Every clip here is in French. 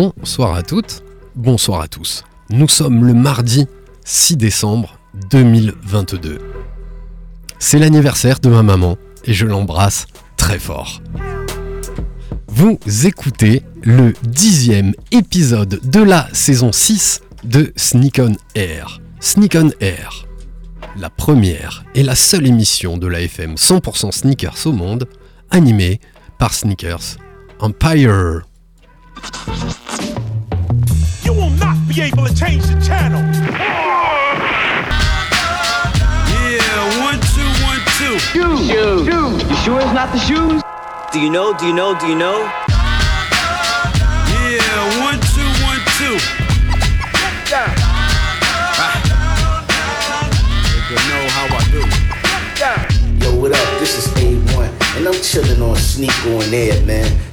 Bonsoir à toutes, bonsoir à tous. Nous sommes le mardi 6 décembre 2022. C'est l'anniversaire de ma maman et je l'embrasse très fort. Vous écoutez le dixième épisode de la saison 6 de Sneak on Air. Sneak on Air, la première et la seule émission de la FM 100% sneakers au monde, animée par Sneakers Empire. You will not be able to change the channel. Yeah, one, two, one, two. Shoes. Shoes. You sure it's not the shoes? Do you know? Do you know? Do you know? Yeah, one, two, one, two. You know how I do. Yo, what up? This is A1, and I'm chilling on Sneak on Air, man.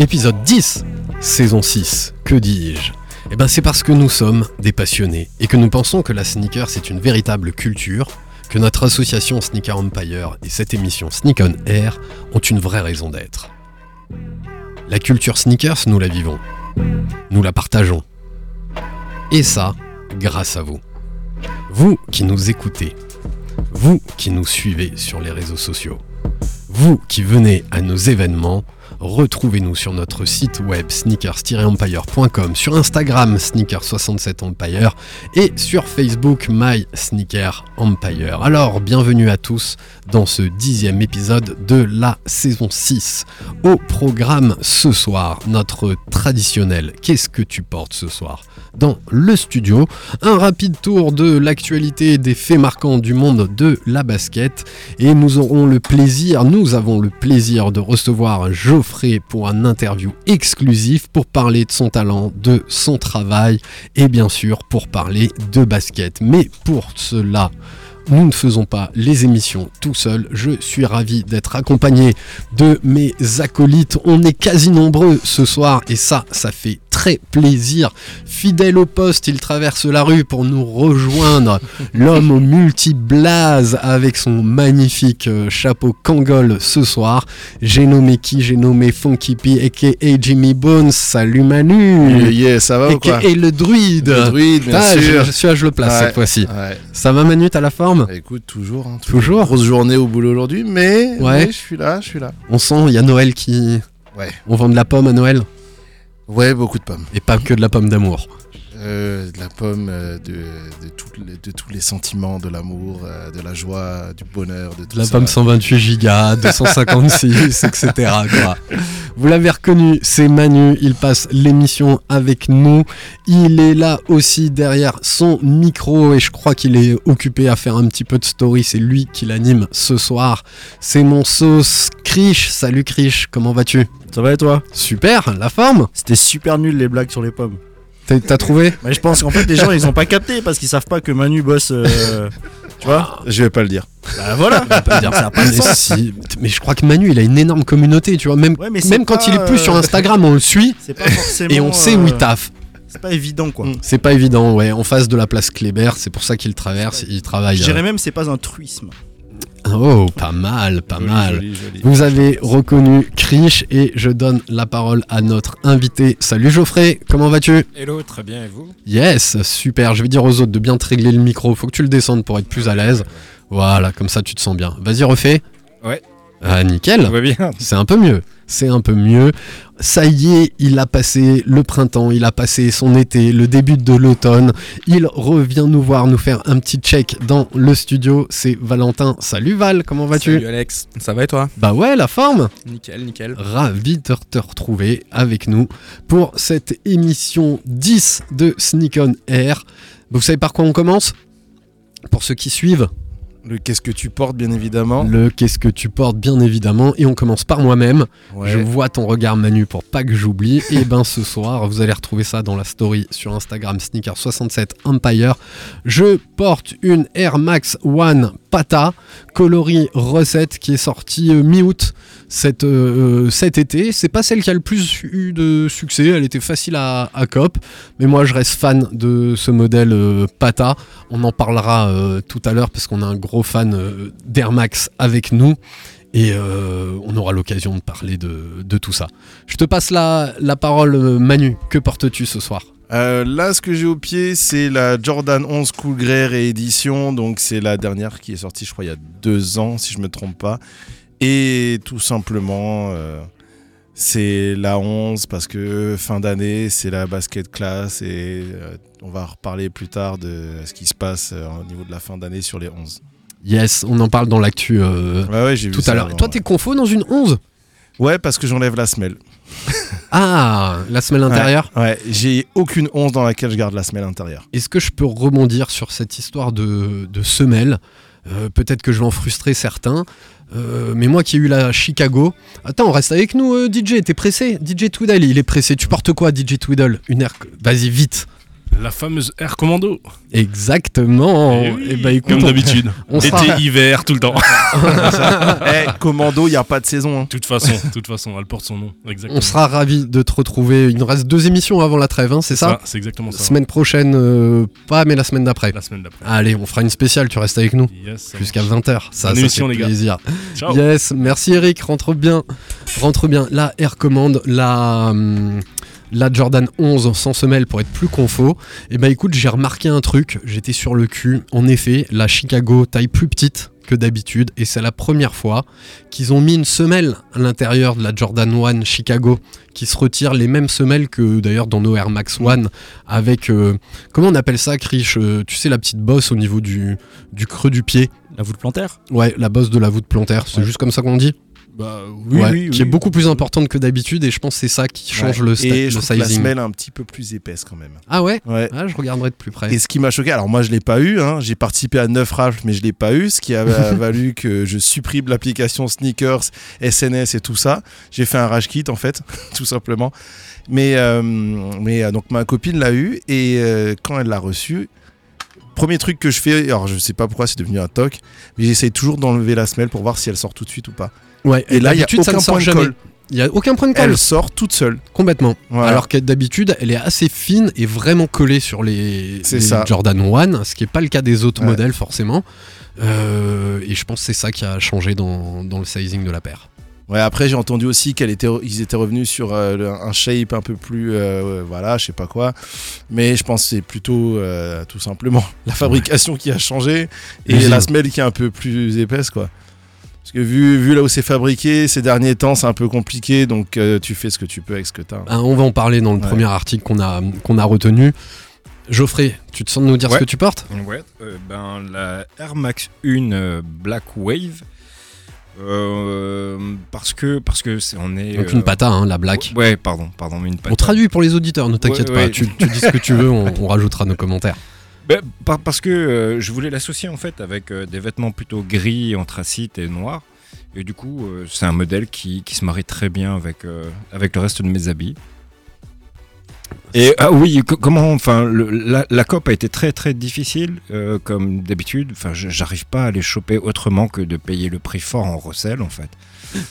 Épisode 10, saison 6, que dis-je? Eh ben c'est parce que nous sommes des passionnés et que nous pensons que la sneaker c'est une véritable culture, que notre association Sneaker Empire et cette émission Sneak on Air ont une vraie raison d'être. La culture sneakers, nous la vivons. Nous la partageons. Et ça, grâce à vous. Vous qui nous écoutez. Vous qui nous suivez sur les réseaux sociaux. Vous qui venez à nos événements, retrouvez-nous sur notre site web sneakers-empire.com, sur Instagram sneakers67empire et sur Facebook My Sneaker Empire. Alors, bienvenue à tous dans ce dixième épisode de la saison 6. Au programme ce soir, notre traditionnel Qu'est-ce que tu portes ce soir? dans le studio. Un rapide tour de l'actualité des faits marquants du monde de la basket. Et nous aurons le plaisir, nous avons le plaisir de recevoir Geoffrey pour un interview exclusif pour parler de son talent, de son travail et bien sûr pour parler de basket. Mais pour cela, nous ne faisons pas les émissions tout seul. Je suis ravi d'être accompagné de mes acolytes. On est quasi nombreux ce soir et ça, ça fait très plaisir. Fidèle au poste, il traverse la rue pour nous rejoindre. L'homme au multi-blaze avec son magnifique euh, chapeau Kangol ce soir. J'ai nommé qui? J'ai nommé Funky P, aka Jimmy Bones. Salut Manu Yeah, ça va ou quoi? Et le druide Le druide, bien Ah, je, sûr. je suis à je le place Ouais, cette fois-ci. Ouais. Ça va Manu, t'as la forme? Bah, écoute, toujours, hein, Toujours? Grosse journée au boulot aujourd'hui, mais, Ouais. mais je suis là, je suis là. On sent, il y a Noël qui... Ouais. On vend de la pomme à Noël? Ouais, beaucoup de pommes. Et pas que de la pomme d'amour. Euh, de la pomme, euh, de, tous les sentiments, de l'amour, euh, de la joie, du bonheur, de tout la ça. pomme 128 gigas, 256, etc. quoi. Vous l'avez reconnu, c'est Manu, il passe l'émission avec nous. Il est là aussi derrière son micro et je crois qu'il est occupé à faire un petit peu de story. C'est lui qui l'anime ce soir. C'est mon sauce Krish. Salut Krish, comment vas-tu? Ça va et toi? Super, la forme? C'était super nul les blagues sur les pommes. T'as t'as trouvé Mais je pense qu'en fait les gens ils ont pas capté parce qu'ils savent pas que Manu bosse. euh, tu vois Je vais pas le dire. Bah voilà. Ça a pas de mais, sens. si- mais je crois que Manu, il a une énorme communauté, tu vois. Même, Ouais, mais c'est même quand pas, il est plus sur euh, Instagram, on le suit C'est pas forcément. et on sait où il euh, taffe. C'est pas évident quoi. Mm. C'est pas évident, ouais. En face de la place Kléber, c'est pour ça qu'il traverse. Il travaille. Je dirais euh, même c'est pas un truisme. Oh, pas mal, pas Joli, mal. joli, joli. Vous avez reconnu Krish et je donne la parole à notre invité. Salut Geoffrey, comment vas-tu? Hello, très bien, et vous? Yes, super. Je vais dire aux autres de bien te régler le micro. Faut que tu le descendes pour être plus à l'aise. Voilà, comme ça tu te sens bien. Vas-y, refais. Ouais. Ah, nickel. Tout va bien C'est un peu mieux. C'est un peu mieux. Ça y est, il a passé le printemps, il a passé son été, le début de l'automne. Il revient nous voir, nous faire un petit check dans le studio. C'est Valentin. Salut Val, comment vas-tu? Salut Alex, ça va et toi? Bah ouais, la forme. Nickel, nickel. Ravi de te retrouver avec nous pour cette émission 10 de Sneak on Air. Vous savez par quoi on commence? Pour ceux qui suivent, Le qu'est-ce que tu portes, bien évidemment. Le qu'est-ce que tu portes, bien évidemment. Et on commence par moi-même. Ouais. Je vois ton regard, Manu, pour pas que j'oublie. Et ben ce soir, vous allez retrouver ça dans la story sur Instagram Sneaker67 Empire. Je porte une Air Max One Pata coloris recette qui est sortie euh, mi-août cet, euh, cet été. C'est pas celle qui a le plus eu de succès. Elle était facile à, cop. Mais moi, je reste fan de ce modèle euh, Pata. On en parlera euh, tout à l'heure parce qu'on a un gros fan euh, d'Air Max avec nous. Et euh, on aura l'occasion de parler de, tout ça. Je te passe la, la parole, euh, Manu. Que portes-tu ce soir? Euh, là, ce que j'ai au pied, c'est la Jordan 11 Cool Grey réédition. Donc, c'est la dernière qui est sortie, je crois, il y a deux ans, si je me trompe pas. Et tout simplement, euh, c'est la 11 parce que fin d'année, c'est la basket class. Et euh, on va reparler plus tard de ce qui se passe au niveau de la fin d'année sur les 11. Yes, on en parle dans l'actu Ouais, ouais, tout à l'heure. Toi, t'es confo dans une 11 Ouais, parce que j'enlève la semelle. Ah, la semelle intérieure Ouais, j'ai aucune 11 dans laquelle je garde la semelle intérieure. Est-ce que je peux rebondir sur cette histoire de, de semelle? Euh, Peut-être que je vais en frustrer certains. Euh, mais moi qui ai eu la Chicago. Attends, reste avec nous, euh, DJ. T'es pressé? DJ Twiddle, il est pressé. Tu portes quoi, DJ Twiddle? Une air. Vas-y, vite. La fameuse Air Commando. Exactement. Eh oui, Et bah écoute, comme d'habitude. on Été, sera- hiver, tout le temps. Eh, commando, il n'y a pas de saison. hein. De toute façon, de toute façon, elle porte son nom. Exactement. on sera ravis de te retrouver. Il nous reste deux émissions avant la trêve, hein, c'est ça, C'est exactement ça. Semaine prochaine, euh, pas, mais la semaine d'après. La semaine d'après. Allez, on fera une spéciale, tu restes avec nous. Yes, Jusqu'à marche. 20h. Ça, Bonne ça émission, fait les gars. plaisir. Ciao. Yes, merci Eric, rentre bien. Rentre bien. La Air Command, la, hum, la Jordan 11 sans semelle pour être plus confo. Et bah écoute, j'ai remarqué un truc, j'étais sur le cul. En effet, la Chicago taille plus petite que d'habitude et c'est la première fois qu'ils ont mis une semelle à l'intérieur de la Jordan 1 Chicago qui se retire les mêmes semelles que d'ailleurs dans nos Air Max One avec euh, comment on appelle ça Krish Euh, tu sais la petite bosse au niveau du, du creux du pied? La voûte plantaire? Ouais, la bosse de la voûte plantaire, c'est Ouais. juste comme ça qu'on dit Bah oui, Ouais, oui, Qui est oui. beaucoup plus importante que d'habitude et je pense que c'est ça qui change Ouais. le, Et le je trouve que la sizing. semelle est un petit peu plus épaisse quand même. Ah ouais? Ouais. Ah, je regarderai de plus près. Et ce qui m'a choqué, alors moi je l'ai pas eu, hein, j'ai participé à 9 rafles mais je l'ai pas eu, ce qui a valu que je supprime l'application Sneakers, SNS et tout ça. J'ai fait un rage kit en fait, tout simplement. Mais, euh, mais euh, donc ma copine l'a eu et euh, quand elle l'a reçu, premier truc que je fais, alors je sais pas pourquoi c'est devenu un toc, mais j'essaye toujours d'enlever la semelle pour voir si elle sort tout de suite ou pas. Ouais, Et là il y a ça aucun sort point de jamais. colle. Il y a aucun point de colle. Elle sort toute seule. Complètement. Voilà. Alors que d'habitude, elle est assez fine et vraiment collée sur les, ça. Jordan 1, ce qui n'est pas le cas des autres Ouais. modèles forcément. Euh, et je pense que c'est ça qui a changé dans, dans le sizing de la paire. Ouais, après j'ai entendu aussi qu'ils était, ils étaient revenus sur euh, un shape un peu plus, euh, voilà, je sais pas quoi. Mais je pense que c'est plutôt euh, tout simplement la fabrication qui a changé et la semelle qui est un peu plus épaisse, quoi. Parce que vu, vu là où c'est fabriqué, ces derniers temps c'est un peu compliqué, donc euh, tu fais ce que tu peux avec ce que tu as. Ah, on va en parler dans le Ouais. premier article qu'on a, qu'on a retenu. Geoffrey, tu te sens de nous dire Ouais. ce que tu portes? Ouais, euh, ben la Air Max 1 euh, Black Wave. Euh, parce que parce que c'est on est Donc une pata, hein, la black. Ouais, pardon, pardon, mais une pata. On traduit pour les auditeurs, ne t'inquiète Ouais, pas. ouais. Tu, tu dis ce que tu veux, on, on rajoutera nos commentaires. Ben, par- parce que euh, je voulais l'associer en fait avec euh, des vêtements plutôt gris, anthracite et noirs. Et du coup, euh, c'est un modèle qui, qui se marie très bien avec, avec le reste de mes habits. Et ah oui, co- comment, enfin, le- la, la COP a été très très difficile, comme d'habitude. Enfin, j'arrive pas à les choper autrement que de payer le prix fort en recel, en fait.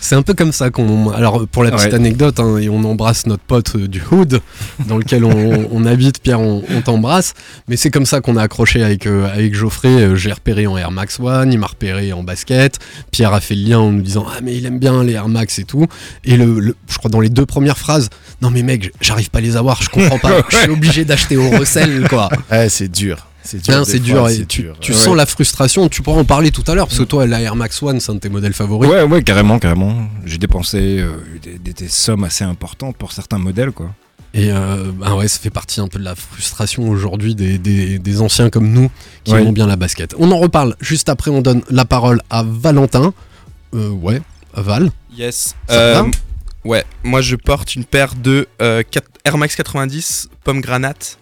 C'est un peu comme ça qu'on. Alors, pour la petite Ouais. anecdote, hein, et on embrasse notre pote euh, du Hood, dans lequel on, on habite, Pierre, on, on t'embrasse. Mais c'est comme ça qu'on a accroché avec, euh, avec Geoffrey. Euh, J'ai repéré en Air Max One, il m'a repéré en basket. Pierre a fait le lien en nous disant Ah, mais il aime bien les Air Max et tout. Et le, le- je crois dans les deux premières phrases Non, mais mec, j'arrive pas à les avoir, je comprends pas. Je suis obligé d'acheter au recel, quoi. Ouais, c'est dur. C'est dur. Hein, des c'est dur, fois, et c'est tu, dur. tu Ouais. sens la frustration. Tu pourras en parler tout à l'heure, parce que toi, la Air Max One, c'est un de tes modèles favoris. Ouais, ouais, carrément, carrément. J'ai dépensé euh, des, des- des sommes assez importantes pour certains modèles, quoi. Et euh, bah ouais, ça fait partie un peu de la frustration aujourd'hui des, des- des anciens comme nous qui Ouais. aiment bien la basket. On en reparle juste après, on donne la parole à Valentin. Euh, ouais, Val. Yes. Ça Euh, ouais, moi je porte une paire de euh, 4 Air Max 90 pomme granate.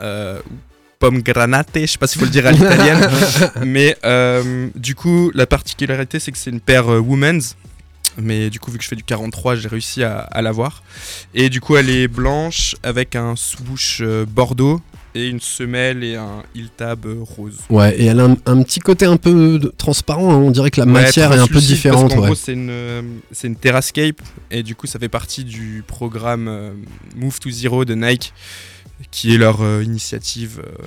Euh, pomegranate, je sais pas s'il faut le dire à l'italienne, mais euh, du coup la particularité c'est que c'est une paire euh, women's, mais du coup vu que je fais du 43 j'ai réussi à, à l'avoir, et du coup elle est blanche avec un sous-bouche euh, bordeaux et une semelle et un heel tab euh, rose. Ouais, et elle a un, un petit côté un peu de- transparent, hein, on dirait que la Ouais, matière est un peu différente. Parce ouais. gros, c'est une, euh, c'est une Terrascape et du coup, ça fait partie du programme euh, Move to Zero de Nike, qui est leur euh, initiative euh,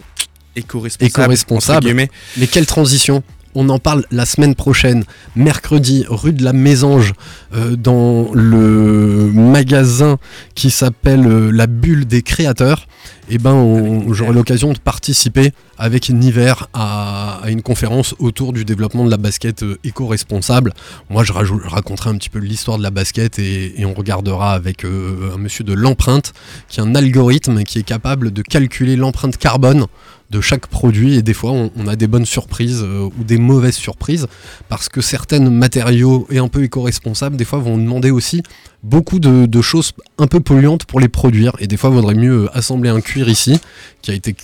éco-responsable. Guillemets. Mais quelle transition on en parle la semaine prochaine, mercredi, rue de la Mésange, euh, dans le magasin qui s'appelle euh, La Bulle des Créateurs. Et ben, j'aurai l'occasion de participer avec Niver à, à une conférence autour du développement de la basket euh, éco-responsable. Moi, je, raconterai un petit peu l'histoire de la basket et, et on regardera avec euh, un monsieur de l'empreinte, qui est un algorithme qui est capable de calculer l'empreinte carbone de chaque produit et des fois on, on a des bonnes surprises euh, ou des mauvaises surprises parce que certains matériaux et un peu éco-responsables des fois vont demander aussi beaucoup de, choses un peu polluantes pour les produire. Et des fois il vaudrait mieux euh, assembler un cuir ici qui a été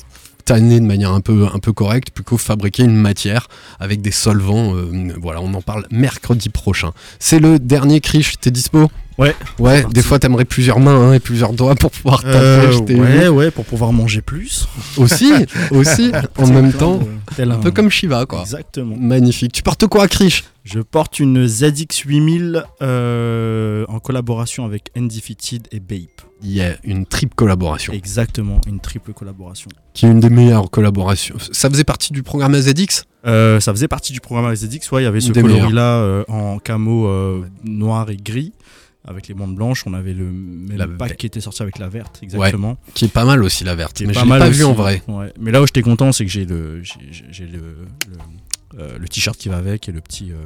tanné de manière un peu, correcte plutôt que fabriquer une matière avec des solvants euh, voilà on en parle mercredi prochain. C'est le dernier Krish t'es dispo? Ouais. ouais des fois t'aimerais plusieurs mains hein, et plusieurs doigts pour pouvoir Euh, ouais, ouais, pour pouvoir manger plus. aussi aussi en même temps de- un peu comme Shiva quoi Exactement. Magnifique. Tu portes quoi, Krish? Je porte une ZX8000 euh, en collaboration avec Undefeated et Bape. Il y a une triple collaboration, Exactement, une triple collaboration. qui est une des meilleures collaborations. Ça faisait partie du programme AZX Euh, ça faisait partie du programme ZX, ouais, il y avait ce coloris-là euh, en camo euh, noir et gris. Avec les bandes blanches, on avait le même La pack qui était sorti avec la verte, exactement. Qui est pas mal aussi, la verte. Mais pas je l'ai mal pas aussi, vu en vrai. ouais. Mais là où j'étais content, c'est que j'ai le, j'ai- j'ai- j'ai le, le, euh, le t-shirt qui va avec et le petit, euh,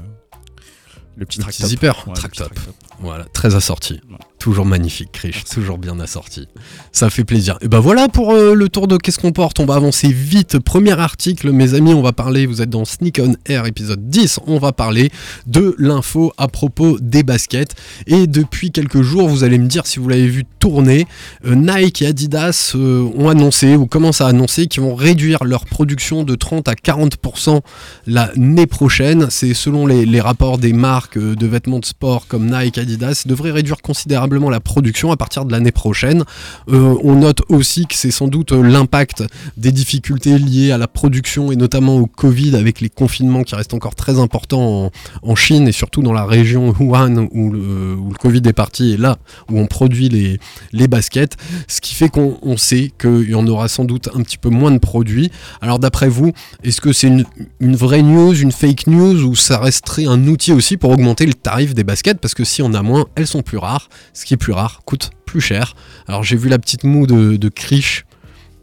le petit Le track petit top. zipper, Ouais, track le petit top. track top. Voilà, très assorti. Ouais. Toujours magnifique, Krish. Toujours bien assorti. Ça fait plaisir. Et ben voilà pour euh, le tour de Qu'est-ce qu'on porte. On va avancer vite. Premier article, mes amis, on va parler. Vous êtes dans Sneak on Air épisode 10. On va parler de l'info à propos des baskets. Et depuis quelques jours, vous allez me dire si vous l'avez vu tourner. euh, Nike et Adidas euh, ont annoncé ou commencent à annoncer qu'ils vont réduire leur production de 30 à 40% l'année prochaine. C'est selon les, les rapports des marques euh, de vêtements de sport comme Nike, Adidas, devraient réduire considérablement la production à partir de l'année prochaine. Euh, on note aussi que c'est sans doute euh, l'impact des difficultés liées à la production et notamment au Covid avec les confinements qui restent encore très importants en, Chine et surtout dans la région Wuhan où le, où le Covid est parti et là où on produit les, baskets. Ce qui fait qu'on on sait qu'il y en aura sans doute un petit peu moins de produits. Alors d'après vous, est-ce que c'est une, une vraie news, une fake news ou ça resterait un outil aussi pour augmenter le tarif des baskets Parce que si on a moins, elles sont plus rares. Ce qui est plus rare coûte plus cher. Alors j'ai vu la petite moue de, de Krish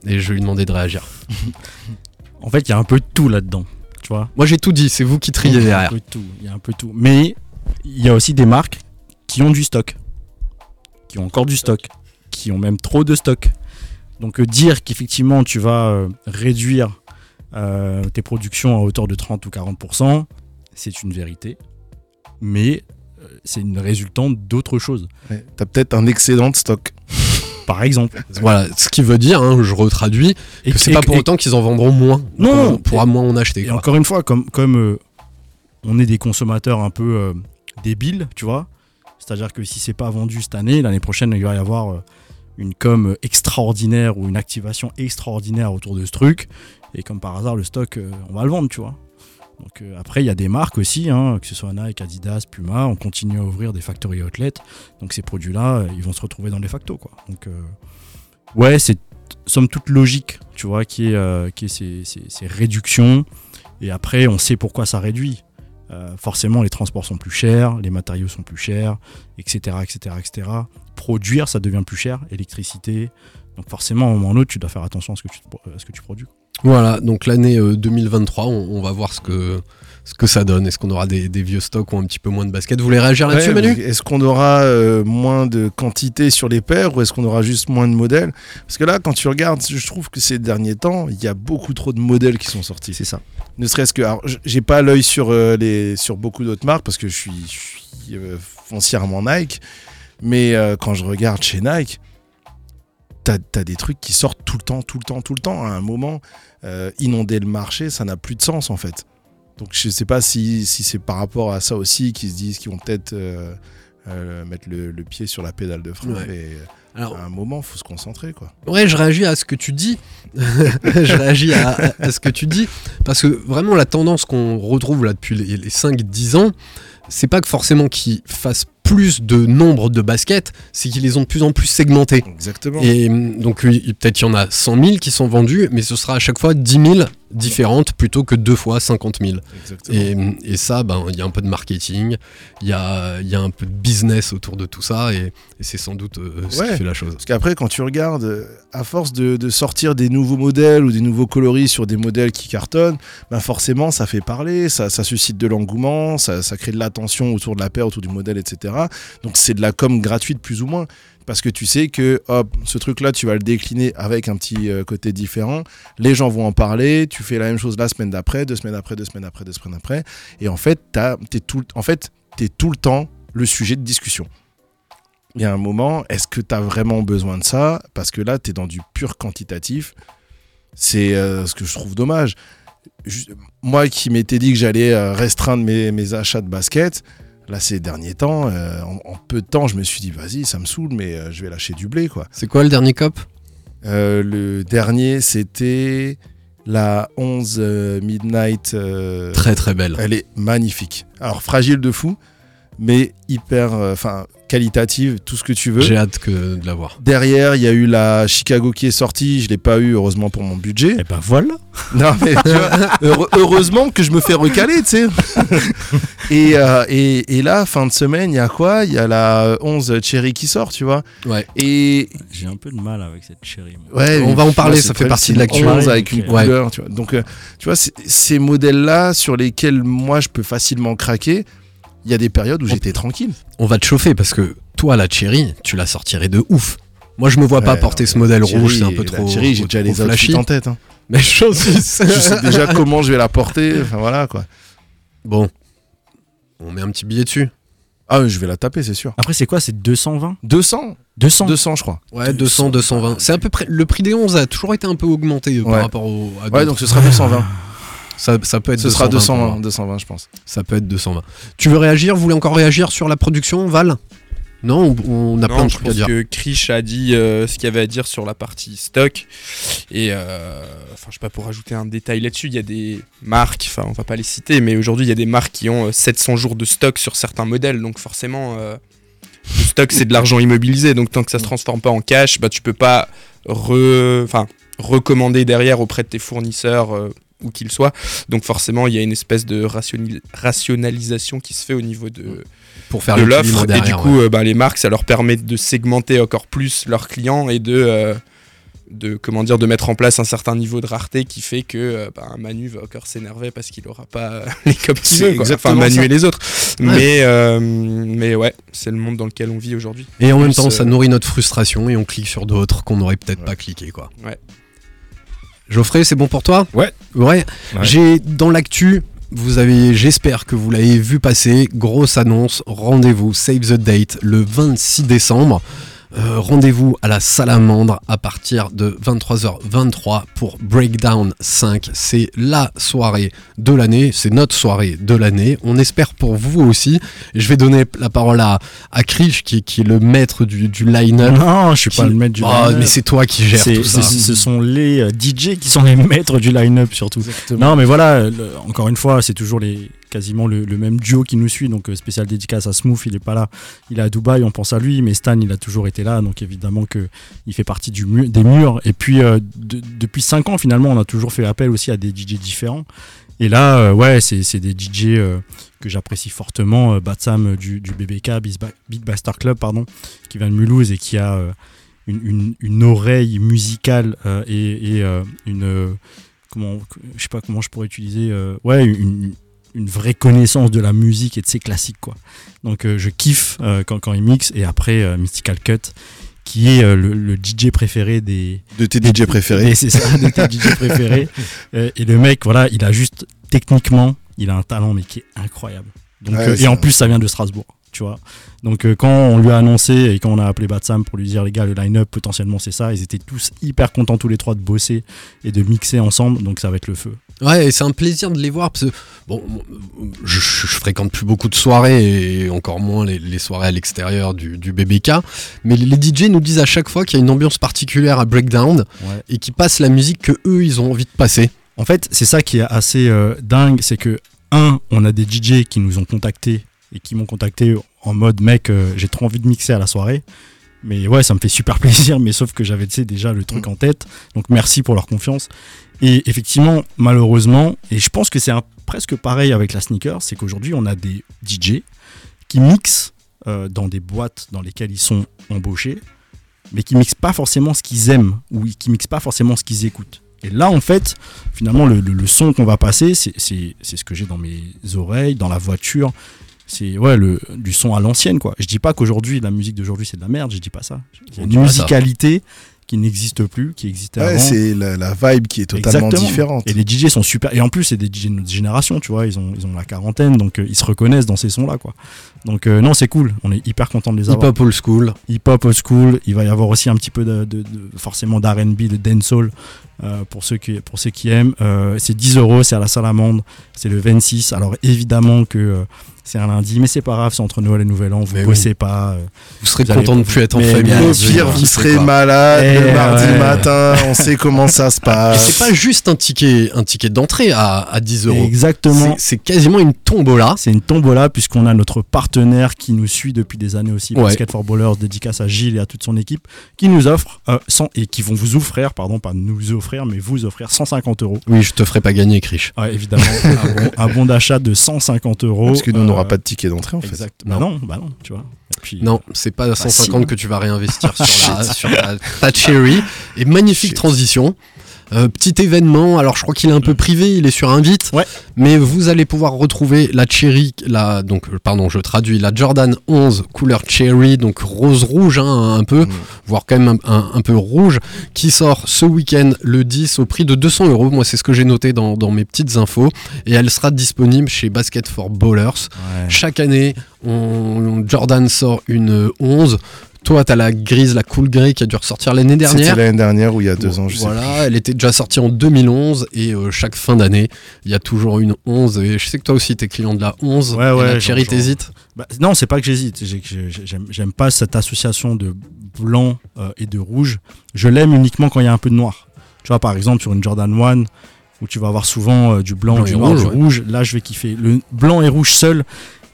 et je lui demander de réagir. En fait, il y a un peu de tout là-dedans, tu vois. Moi j'ai tout dit, c'est vous qui triez derrière. il y a un peu de tout. Mais il y a aussi des marques qui ont du stock, qui ont encore du stock, qui ont même trop de stock. Donc euh, dire qu'effectivement tu vas euh, réduire euh, tes productions à hauteur de 30 ou 40%, c'est une vérité. Mais euh, c'est une résultante d'autre chose. Ouais, T'as peut-être un excédent de stock. Par exemple. Voilà, ce qui veut dire, hein, je retraduis, Et que c'est pas pour et- autant qu'ils en vendront moins. Non, on pourra moins en acheter. Et quoi. encore une fois, comme, comme euh, on est des consommateurs un peu euh, débiles, tu vois, c'est-à-dire que si c'est pas vendu cette année, l'année prochaine, il va y avoir euh, une com extraordinaire ou une activation extraordinaire autour de ce truc. Et comme par hasard, le stock, on va le vendre, tu vois. Donc euh, après, il y a des marques aussi, hein, que ce soit Nike, Adidas, Puma, on continue à ouvrir des factory outlets. Donc ces produits-là, euh, ils vont se retrouver dans les factos, quoi. Donc euh, ouais, c'est somme toute logique, tu vois, qui est, qui est ces, ces- réductions. Et après, on sait pourquoi ça réduit. Forcément, les transports sont plus chers, les matériaux sont plus chers, etc., etc., etc. Produire, ça devient plus cher, électricité. Donc forcément, à un moment ou à un autre, tu dois faire attention à ce que tu, à ce que tu produis. Voilà, donc l'année euh, 2023, on, on va voir ce que, ce que ça donne. Est-ce qu'on aura des, des vieux stocks ou un petit peu moins de baskets? Vous voulez réagir là-dessus, Ouais, Manu? Est-ce qu'on aura euh, moins de quantité sur les paires ou est-ce qu'on aura juste moins de modèles? Parce que là, quand tu regardes, je trouve que ces derniers temps, il y a beaucoup trop de modèles qui sont sortis. C'est ça. Ne serait-ce que. Alors, j'ai pas l'œil sur, euh, les, sur beaucoup d'autres marques parce que je suis, je suis euh, foncièrement Nike. Mais euh, quand je regarde chez Nike, t'as as des trucs qui sortent tout le temps, tout le temps, tout le temps. À un moment, euh, inonder le marché, ça n'a plus de sens en fait. Donc je sais pas si, si c'est par rapport à ça aussi qu'ils se disent qu'ils vont peut-être euh, euh, mettre le, le pied sur la pédale de frein. Ouais. Et Alors- à un moment, faut se concentrer quoi. Ouais, je réagis à ce que tu dis. je réagis à, à- à ce que tu dis. Parce que vraiment, la tendance qu'on retrouve là depuis les, les 5-10 ans, c'est pas que forcément qu'ils fassent plus de nombre de baskets, c'est qu'ils les ont de plus en plus segmentés. Exactement. Et hum, donc, peut-être qu'il y en a 100 000 qui sont vendus, mais ce sera à chaque fois 10 000 différentes plutôt que deux fois 50 000. Exactement. Et, et ça, ben, il y a un peu de marketing, il y a, y a un peu de business autour de tout ça, et, et c'est sans doute euh, ce Ouais. qui fait la chose. Parce qu'après, quand tu regardes, euh, à force de, de sortir des nouveaux modèles ou des nouveaux coloris sur des modèles qui cartonnent, ben forcément, ça fait parler, ça, ça suscite de l'engouement, ça, ça crée de l'attention autour de la paire, autour du modèle, etc. Donc c'est de la com gratuite plus ou moins. Parce que tu sais que hop, ce truc-là, tu vas le décliner avec un petit euh, côté différent. Les gens vont en parler. Tu fais la même chose la semaine d'après, deux semaines après, deux semaines après, deux semaines après. Et en fait, t'as- t'es tout, en fait, t'es tout le temps le sujet de discussion il y a un moment, est-ce que tu as vraiment besoin de ça? Parce que là, tu es dans du pur quantitatif. C'est euh, ce que je trouve dommage. Moi qui m'étais dit que j'allais euh, restreindre mes, mes achats de basket, là, ces derniers temps, euh, en, en peu de temps, je me suis dit, vas-y, ça me saoule, mais euh, je vais lâcher du blé. quoi. C'est quoi le dernier cop? Euh, Le dernier, c'était la 11 euh, Midnight. euh, Très très belle. elle est magnifique. Alors, fragile de fou, mais hyper. Enfin, qualitative, tout ce que tu veux. J'ai hâte que de la voir. Derrière, il y a eu la Chicago qui est sortie. Je l'ai pas eu, heureusement pour mon budget. Et ben voilà. Non, mais tu vois, heure- heureusement que je me fais recaler, tu sais. et, euh, et, et là, fin de semaine, il y a quoi? Il y a la 11 Cherry qui sort, tu vois. Ouais. Et J'ai un peu de mal avec cette moi. ouais, On va en vois, parler, ça fait partie de l'actu. une 11 avec une Ouais. couleur, tu vois. Donc, euh, tu vois, c'est- ces modèles-là sur lesquels moi je peux facilement craquer, il y a des périodes où j'étais tranquille. On va te chauffer parce que toi, la Cherry, tu la sortirais de ouf. Moi, je me vois pas porter ce modèle Thierry, rouge, c'est un peu la trop. Thierry, j'ai déjà les flashy. outfits en tête. hein. Mais choisissent. Je sais déjà comment je vais la porter. Enfin voilà quoi. Bon, on met un petit billet dessus. Ah, oui, je vais la taper, c'est sûr. Après, c'est quoi C'est 220 200 200 200, je crois. Ouais, 200, 220. C'est à peu près. Le prix des 11 a toujours été un peu augmenté euh, Ouais. par rapport au. à Ouais, donc ce sera 220. ça, ça peut être Ce sera 220 pour moi. 220, 220, je pense. Ça peut être 220. Tu veux réagir? Vous voulez encore réagir sur la production, Val? Non, on, on a plein Non, de je trucs à pense dire. que Krish a dit euh, ce qu'il y avait à dire sur la partie stock. Et euh, enfin, je sais pas pour rajouter un détail là-dessus, il y a des marques, enfin, on va pas les citer, mais aujourd'hui, il y a des marques qui ont euh, 700 jours de stock sur certains modèles. Donc, forcément, euh, le stock, c'est de l'argent immobilisé. Donc, tant que ça se transforme pas en cash, bah, tu peux pas re... enfin, recommander derrière auprès de tes fournisseurs. Où qu'ils soient. Donc forcément, il y a une espèce de rationalisation qui se fait au niveau de, Pour faire de l'offre. Et du coup, ouais. euh, bah, les marques, ça leur permet de segmenter encore plus leurs clients et de, euh, de, comment dire, de mettre en place un certain niveau de rareté qui fait que euh, bah, Manu va encore s'énerver parce qu'il aura pas les copes qu'il veut. quoi. Enfin, Manu ça. et les autres. Mais, euh, mais ouais, c'est le monde dans lequel on vit aujourd'hui. Et en même temps, ça nourrit notre frustration et on clique sur d'autres qu'on n'aurait peut-être pas cliqué, quoi. Ouais. Geoffrey, c'est bon pour toi? Ouais. Ouais. Ouais. J'ai dans l'actu, vous avez, j'espère que vous l'avez vu passer, grosse annonce, rendez-vous, save the date, le 26 décembre. Euh, rendez-vous à la Salamandre à partir de 23h23 pour Breakdown 5. C'est la soirée de l'année, c'est notre soirée de l'année. On espère pour vous aussi. Je vais donner la parole à, à Krish qui, qui est le maître du, du line-up. Non, je suis Qui- pas le maître du Oh, line-up. mais c'est toi qui gères tout ça. Ce sont les euh, DJ qui sont les maîtres du line-up surtout. Exactement. Non, mais voilà, le- encore une fois, c'est toujours les, quasiment le, même duo qui nous suit. Donc, euh, spécial dédicace à Smooth, il est pas là. Il est à Dubaï, on pense à lui. Mais Stan, il a toujours été là. Donc, évidemment que il fait partie des murs. Et puis, euh, de- depuis 5 ans, finalement, on a toujours fait appel aussi à des DJ différents. Et là, euh, ouais, c'est des DJ que j'apprécie fortement. Batsam du, du BBK, Beat Bastard Club, pardon, qui vient de Mulhouse et qui a une, oreille musicale et, une. comment, je sais pas comment je pourrais utiliser. ouais, une vraie connaissance de la musique et de ses classiques, quoi. Donc, euh, je kiffe euh, quand, quand il mixe. Et après, euh, Mystical Cut, qui est le, le DJ préféré des, De tes DJ préférés. et c'est ça, de tes DJ préférés. Et le mec, voilà, il a juste techniquement, il a un talent mais qui est incroyable. Donc, Ouais, et en plus, ça vient de Strasbourg. tu vois. Donc euh, quand on lui a annoncé et quand on a appelé Batsam pour lui dire les gars le line-up potentiellement c'est ça, ils étaient tous hyper contents tous les trois de bosser et de mixer ensemble, donc ça va être le feu. Ouais, et c'est un plaisir de les voir parce que bon, je, fréquente plus beaucoup de soirées et encore moins les, les soirées à l'extérieur du, du BBK, mais les DJ nous disent à chaque fois qu'il y a une ambiance particulière à Breakdown Ouais. et qu'ils passent la musique que eux ils ont envie de passer. En fait, c'est ça qui est assez euh, dingue, c'est que, un, on a des DJ qui nous ont contactés et qui m'ont contacté en mode mec, euh, j'ai trop envie de mixer à la soirée. Mais ouais, ça me fait super plaisir, mais sauf que j'avais déjà le truc en tête. Donc merci pour leur confiance. Et effectivement, malheureusement, et je pense que c'est presque pareil avec la sneaker, c'est qu'aujourd'hui on a des DJ qui mixent euh, dans des boîtes dans lesquelles ils sont embauchés, mais qui mixent pas forcément ce qu'ils aiment ou qui mixent pas forcément ce qu'ils écoutent. Et là, en fait, finalement, le, le- le son qu'on va passer, c'est ce que j'ai dans mes oreilles, dans la voiture. C'est ouais, le, du son à l'ancienne, quoi. Je dis pas qu'aujourd'hui, la musique d'aujourd'hui, c'est de la merde, je dis pas ça. Il y a une ça. Qui n'existe plus, qui existait Ouais, avant. c'est la, la vibe qui est totalement Exactement. différente. Et les DJ sont super. Et en plus, c'est des DJ de notre génération, tu vois. Ils ont, ils ont la quarantaine, donc euh, ils se reconnaissent dans ces sons-là, quoi. Donc, euh, non, c'est cool. On est hyper content de les avoir. Hip-hop old school. Hip-hop old school. Il va y avoir aussi un petit peu de, de- de- forcément d'R&B, de dancehall euh, pour ceux qui pour ceux qui aiment. Euh, c'est 10 euros, c'est à la salamande, c'est le 26. Alors évidemment que euh, c'est un lundi, mais c'est pas grave, c'est entre Noël et Nouvel An. Vous Mais bossez pas. euh, Vous serez Vous content de pas- plus être en Mais famille. Au pire, vous serez malade Eh le mardi ouais. matin. On sait comment ça se Et passe. c'est pas juste un ticket, un ticket d'entrée à, à 10 euros. Exactement. C'est- quasiment une tombola. C'est une tombola puisqu'on a notre partenaire qui nous suit depuis des années aussi, Ouais. Basket for Ballers, dédicace à Gilles et à toute son équipe, qui nous offre euh, 100 et qui vont vous offrir, pardon, pas nous offrir, mais vous offrir 150 euros. Oui, je te ferai pas gagner, Krish. Ouais, évidemment, un, bon, d'achat de 150 euros. Parce que nous, Euh, n'aura pas de ticket d'entrée en fait. Exact. Non. Bah non, bah non, tu vois. Et puis, Non, c'est pas 150 si. que tu vas réinvestir sur, la, sur cherry. Et magnifique Shit. transition. Euh, petit événement, alors je crois qu'il est un peu privé, il est sur Invite, Ouais. mais vous allez pouvoir retrouver la Cherry, la, donc euh, pardon, je traduis, la Jordan 11 couleur Cherry, donc rose rouge hein, un peu, Mm. voire quand même un, un- un peu rouge, qui sort ce week-end le 10 au prix de 200 euros. Moi, c'est ce que j'ai noté dans, dans mes petites infos, et elle sera disponible chez Basket for Ballers. ouais. Chaque année, on, Jordan sort une euh, 11. Toi, t'as la grise, la cool grey qui a dû ressortir l'année C'était dernière. l'année dernière ou il y a deux ans, je sais Voilà, elle était déjà sortie en 2011 et euh, chaque fin d'année, il y a toujours une 11. Et je sais que toi aussi, t'es client de la 11. Ouais, et ouais, la j'en- t'hésites Bah, non, c'est pas que j'hésite. J'ai- j'ai- J'aime pas cette association de blanc euh, et de rouge. Je l'aime uniquement quand il y a un peu de noir. Tu vois, par exemple, sur une Jordan 1, où tu vas avoir souvent euh, du blanc, Blanc du et noir, rouge, du ouais. rouge. Là, je vais kiffer. Le blanc et rouge seul,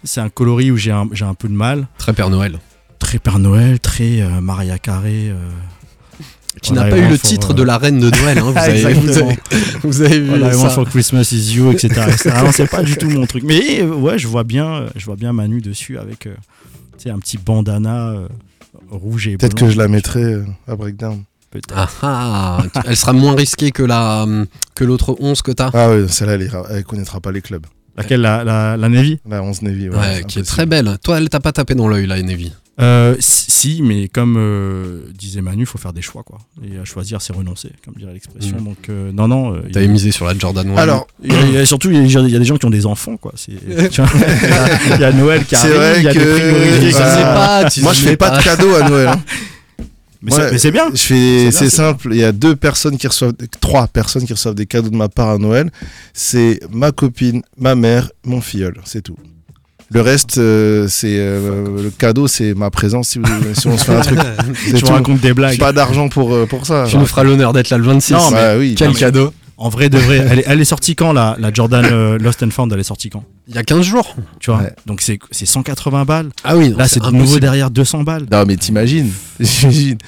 c'est un coloris où j'ai un, j'ai un peu de mal. Très Père Noël. Très Père Noël, très euh, Maria Carré. euh, Qui Voilà, n'a pas eu le titre euh, de la reine de Noël. hein, vous, avez, vous, avez, vous avez vu Voilà, ça. for Christmas is you, etc. c'est pas du tout mon truc. Mais euh, ouais, je vois bien, euh, je vois bien Manu dessus avec euh, tu sais, un petit bandana euh, rouge et Peut-être que je la mettrai euh, à Breakdown. Peut-être. Ah, ah, elle sera moins risquée que la que l'autre 11 que t'as. Ah ouais, celle-là, elle, elle connaîtra pas les clubs. Laquelle la, la, la Navy? La 11 Navy, ouais, qui est très belle. Toi, elle t'a pas tapé dans l'œil, la Navy? euh, si, mais comme euh, disait Manu, il faut faire des choix. quoi. Et à choisir, c'est renoncer, comme dirait l'expression. Mm. Donc, euh, non, non. euh, T'avais misé sur la Jordan 1. Alors, il y a- il y a surtout, il y, a, il y a des gens qui ont des enfants. quoi. Il y, a- il y a Noël qui C'est arrive, vrai il y a des que-. Je comme sais pas, tu moi, je fais pas de cadeaux à Noël. hein. Mais Ouais. c'est- mais c'est bien. Je C'est fais, bien, c'est c'est simple. Il y a deux personnes qui reçoivent, trois personnes qui reçoivent des cadeaux de ma part à Noël. C'est ma copine, ma mère, mon filleul. C'est tout. Le reste, euh, c'est euh, le cadeau, c'est ma présence si, vous- si on se fait un truc. C'est Tu tout. racontes des blagues. Pas d'argent pour, euh, pour ça. Tu nous feras l'honneur d'être là le 26. Non, mais- Bah oui. Quel non, mais- cadeau En vrai, de vrai, elle est, elle est sortie quand la, la Jordan euh, Lost and Found Elle est sortie quand? Il y a 15 jours. Tu vois? Ouais. Donc c'est c'est 180 balles. Ah oui, non, Là, c'est de nouveau derrière 200 balles. Non, mais t'imagines. T'imagines.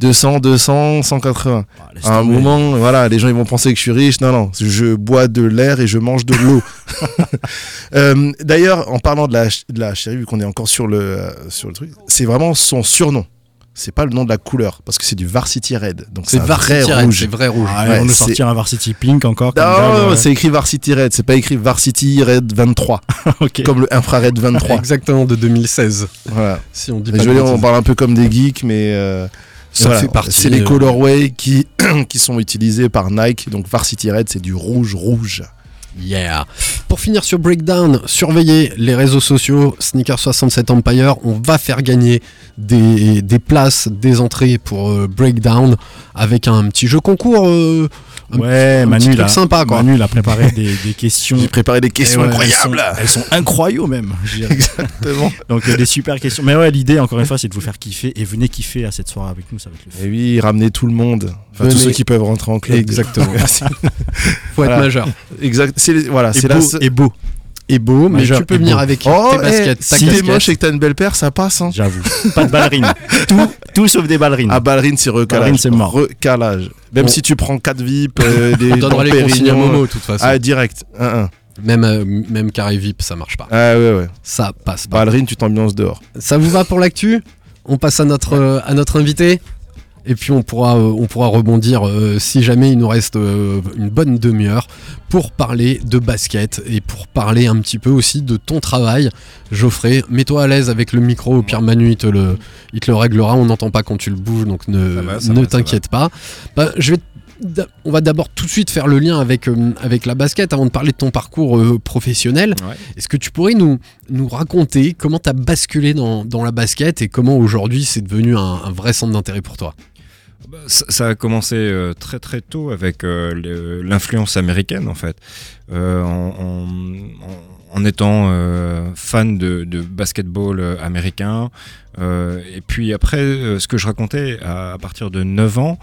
200, 200, 180. Ah, laisse À un tomber. moment, voilà, les gens ils vont penser que je suis riche. Non, non, je bois de l'air et je mange de l'eau. Euh, D'ailleurs, en parlant de la, de la chérie, vu qu'on est encore sur le, euh, sur le truc, c'est vraiment son surnom. C'est pas le nom de la couleur, parce que c'est du Varsity Red. Donc C'est vrai Red, rouge. c'est vrai rouge. Ah, Ouais, on nous sortir un Varsity Pink encore. comme Non, c'est écrit Varsity Red, c'est pas écrit Varsity Red 23, ok. comme le infrared 23. Exactement, de 2016. voilà. Si on dit pas je veux dire, on parle un peu comme des geeks, mais euh, Ça voilà, fait partie. C'est les colorways qui, qui sont utilisés par Nike. Donc Varsity Red, c'est du rouge rouge. Yeah. Pour finir sur Breakdown, surveillez les réseaux sociaux Sneaker67 Empire. On va faire gagner des, places, des entrées pour euh, Breakdown avec un petit jeu concours. euh, un Ouais, petit Manu, truc là, sympa quoi. Manu, il a préparé des, des questions. J'ai préparé des questions ouais, incroyables. Elles sont, elles sont incroyables même. je dirais. Exactement. Donc euh, des super questions. Mais ouais, l'idée, encore une fois, c'est de vous faire kiffer et venez kiffer à cette soirée avec nous, ça va être le fun. Et oui, ramener tout le monde. Enfin, tous ceux qui peuvent rentrer en club. Exactement. Merci. Faut être Voilà. majeur. Exact. Voilà, c'est se- et beau, Et beau, mais tu peux venir beau. avec Oh, tes baskets, eh, ta si t'es moche et que t'as une belle paire, ça passe. Hein. j'avoue. Pas de ballerines. tout, tout sauf des ballerines. Ah, ballerine, c'est recalage. Ballerine, c'est mort. Recalage. Même On- si tu prends 4 VIP, euh, des On donnera les consignes à Momo de toute façon. Ah, direct. 1-1. Même, euh, même carré VIP, ça marche pas. Ah, ouais, ouais. Ça passe pas. Ballerine, tu t'ambiances dehors. Ça vous va pour l'actu? On passe à notre, euh, à notre invité? Et puis on pourra, euh, on pourra rebondir euh, si jamais il nous reste euh, une bonne demi-heure pour parler de basket et pour parler un petit peu aussi de ton travail. Geoffrey, mets-toi à l'aise avec le micro, au pire Manu il te le, il te le réglera, on n'entend pas quand tu le bouges donc ne, Ça va, ça ne t'inquiète pas. Bah, je vais on va d'abord tout de suite faire le lien avec, euh, avec la basket avant de parler de ton parcours euh, professionnel. Ouais. Est-ce que tu pourrais nous, nous raconter comment tu as basculé dans, dans la basket et comment aujourd'hui c'est devenu un, un vrai centre d'intérêt pour toi? Ça, a commencé euh, très très tôt avec euh, l'influence américaine en fait. Euh, en, étant fan de, de basketball américain. Euh, et puis après, euh, ce que je racontais, à, à partir de 9 ans,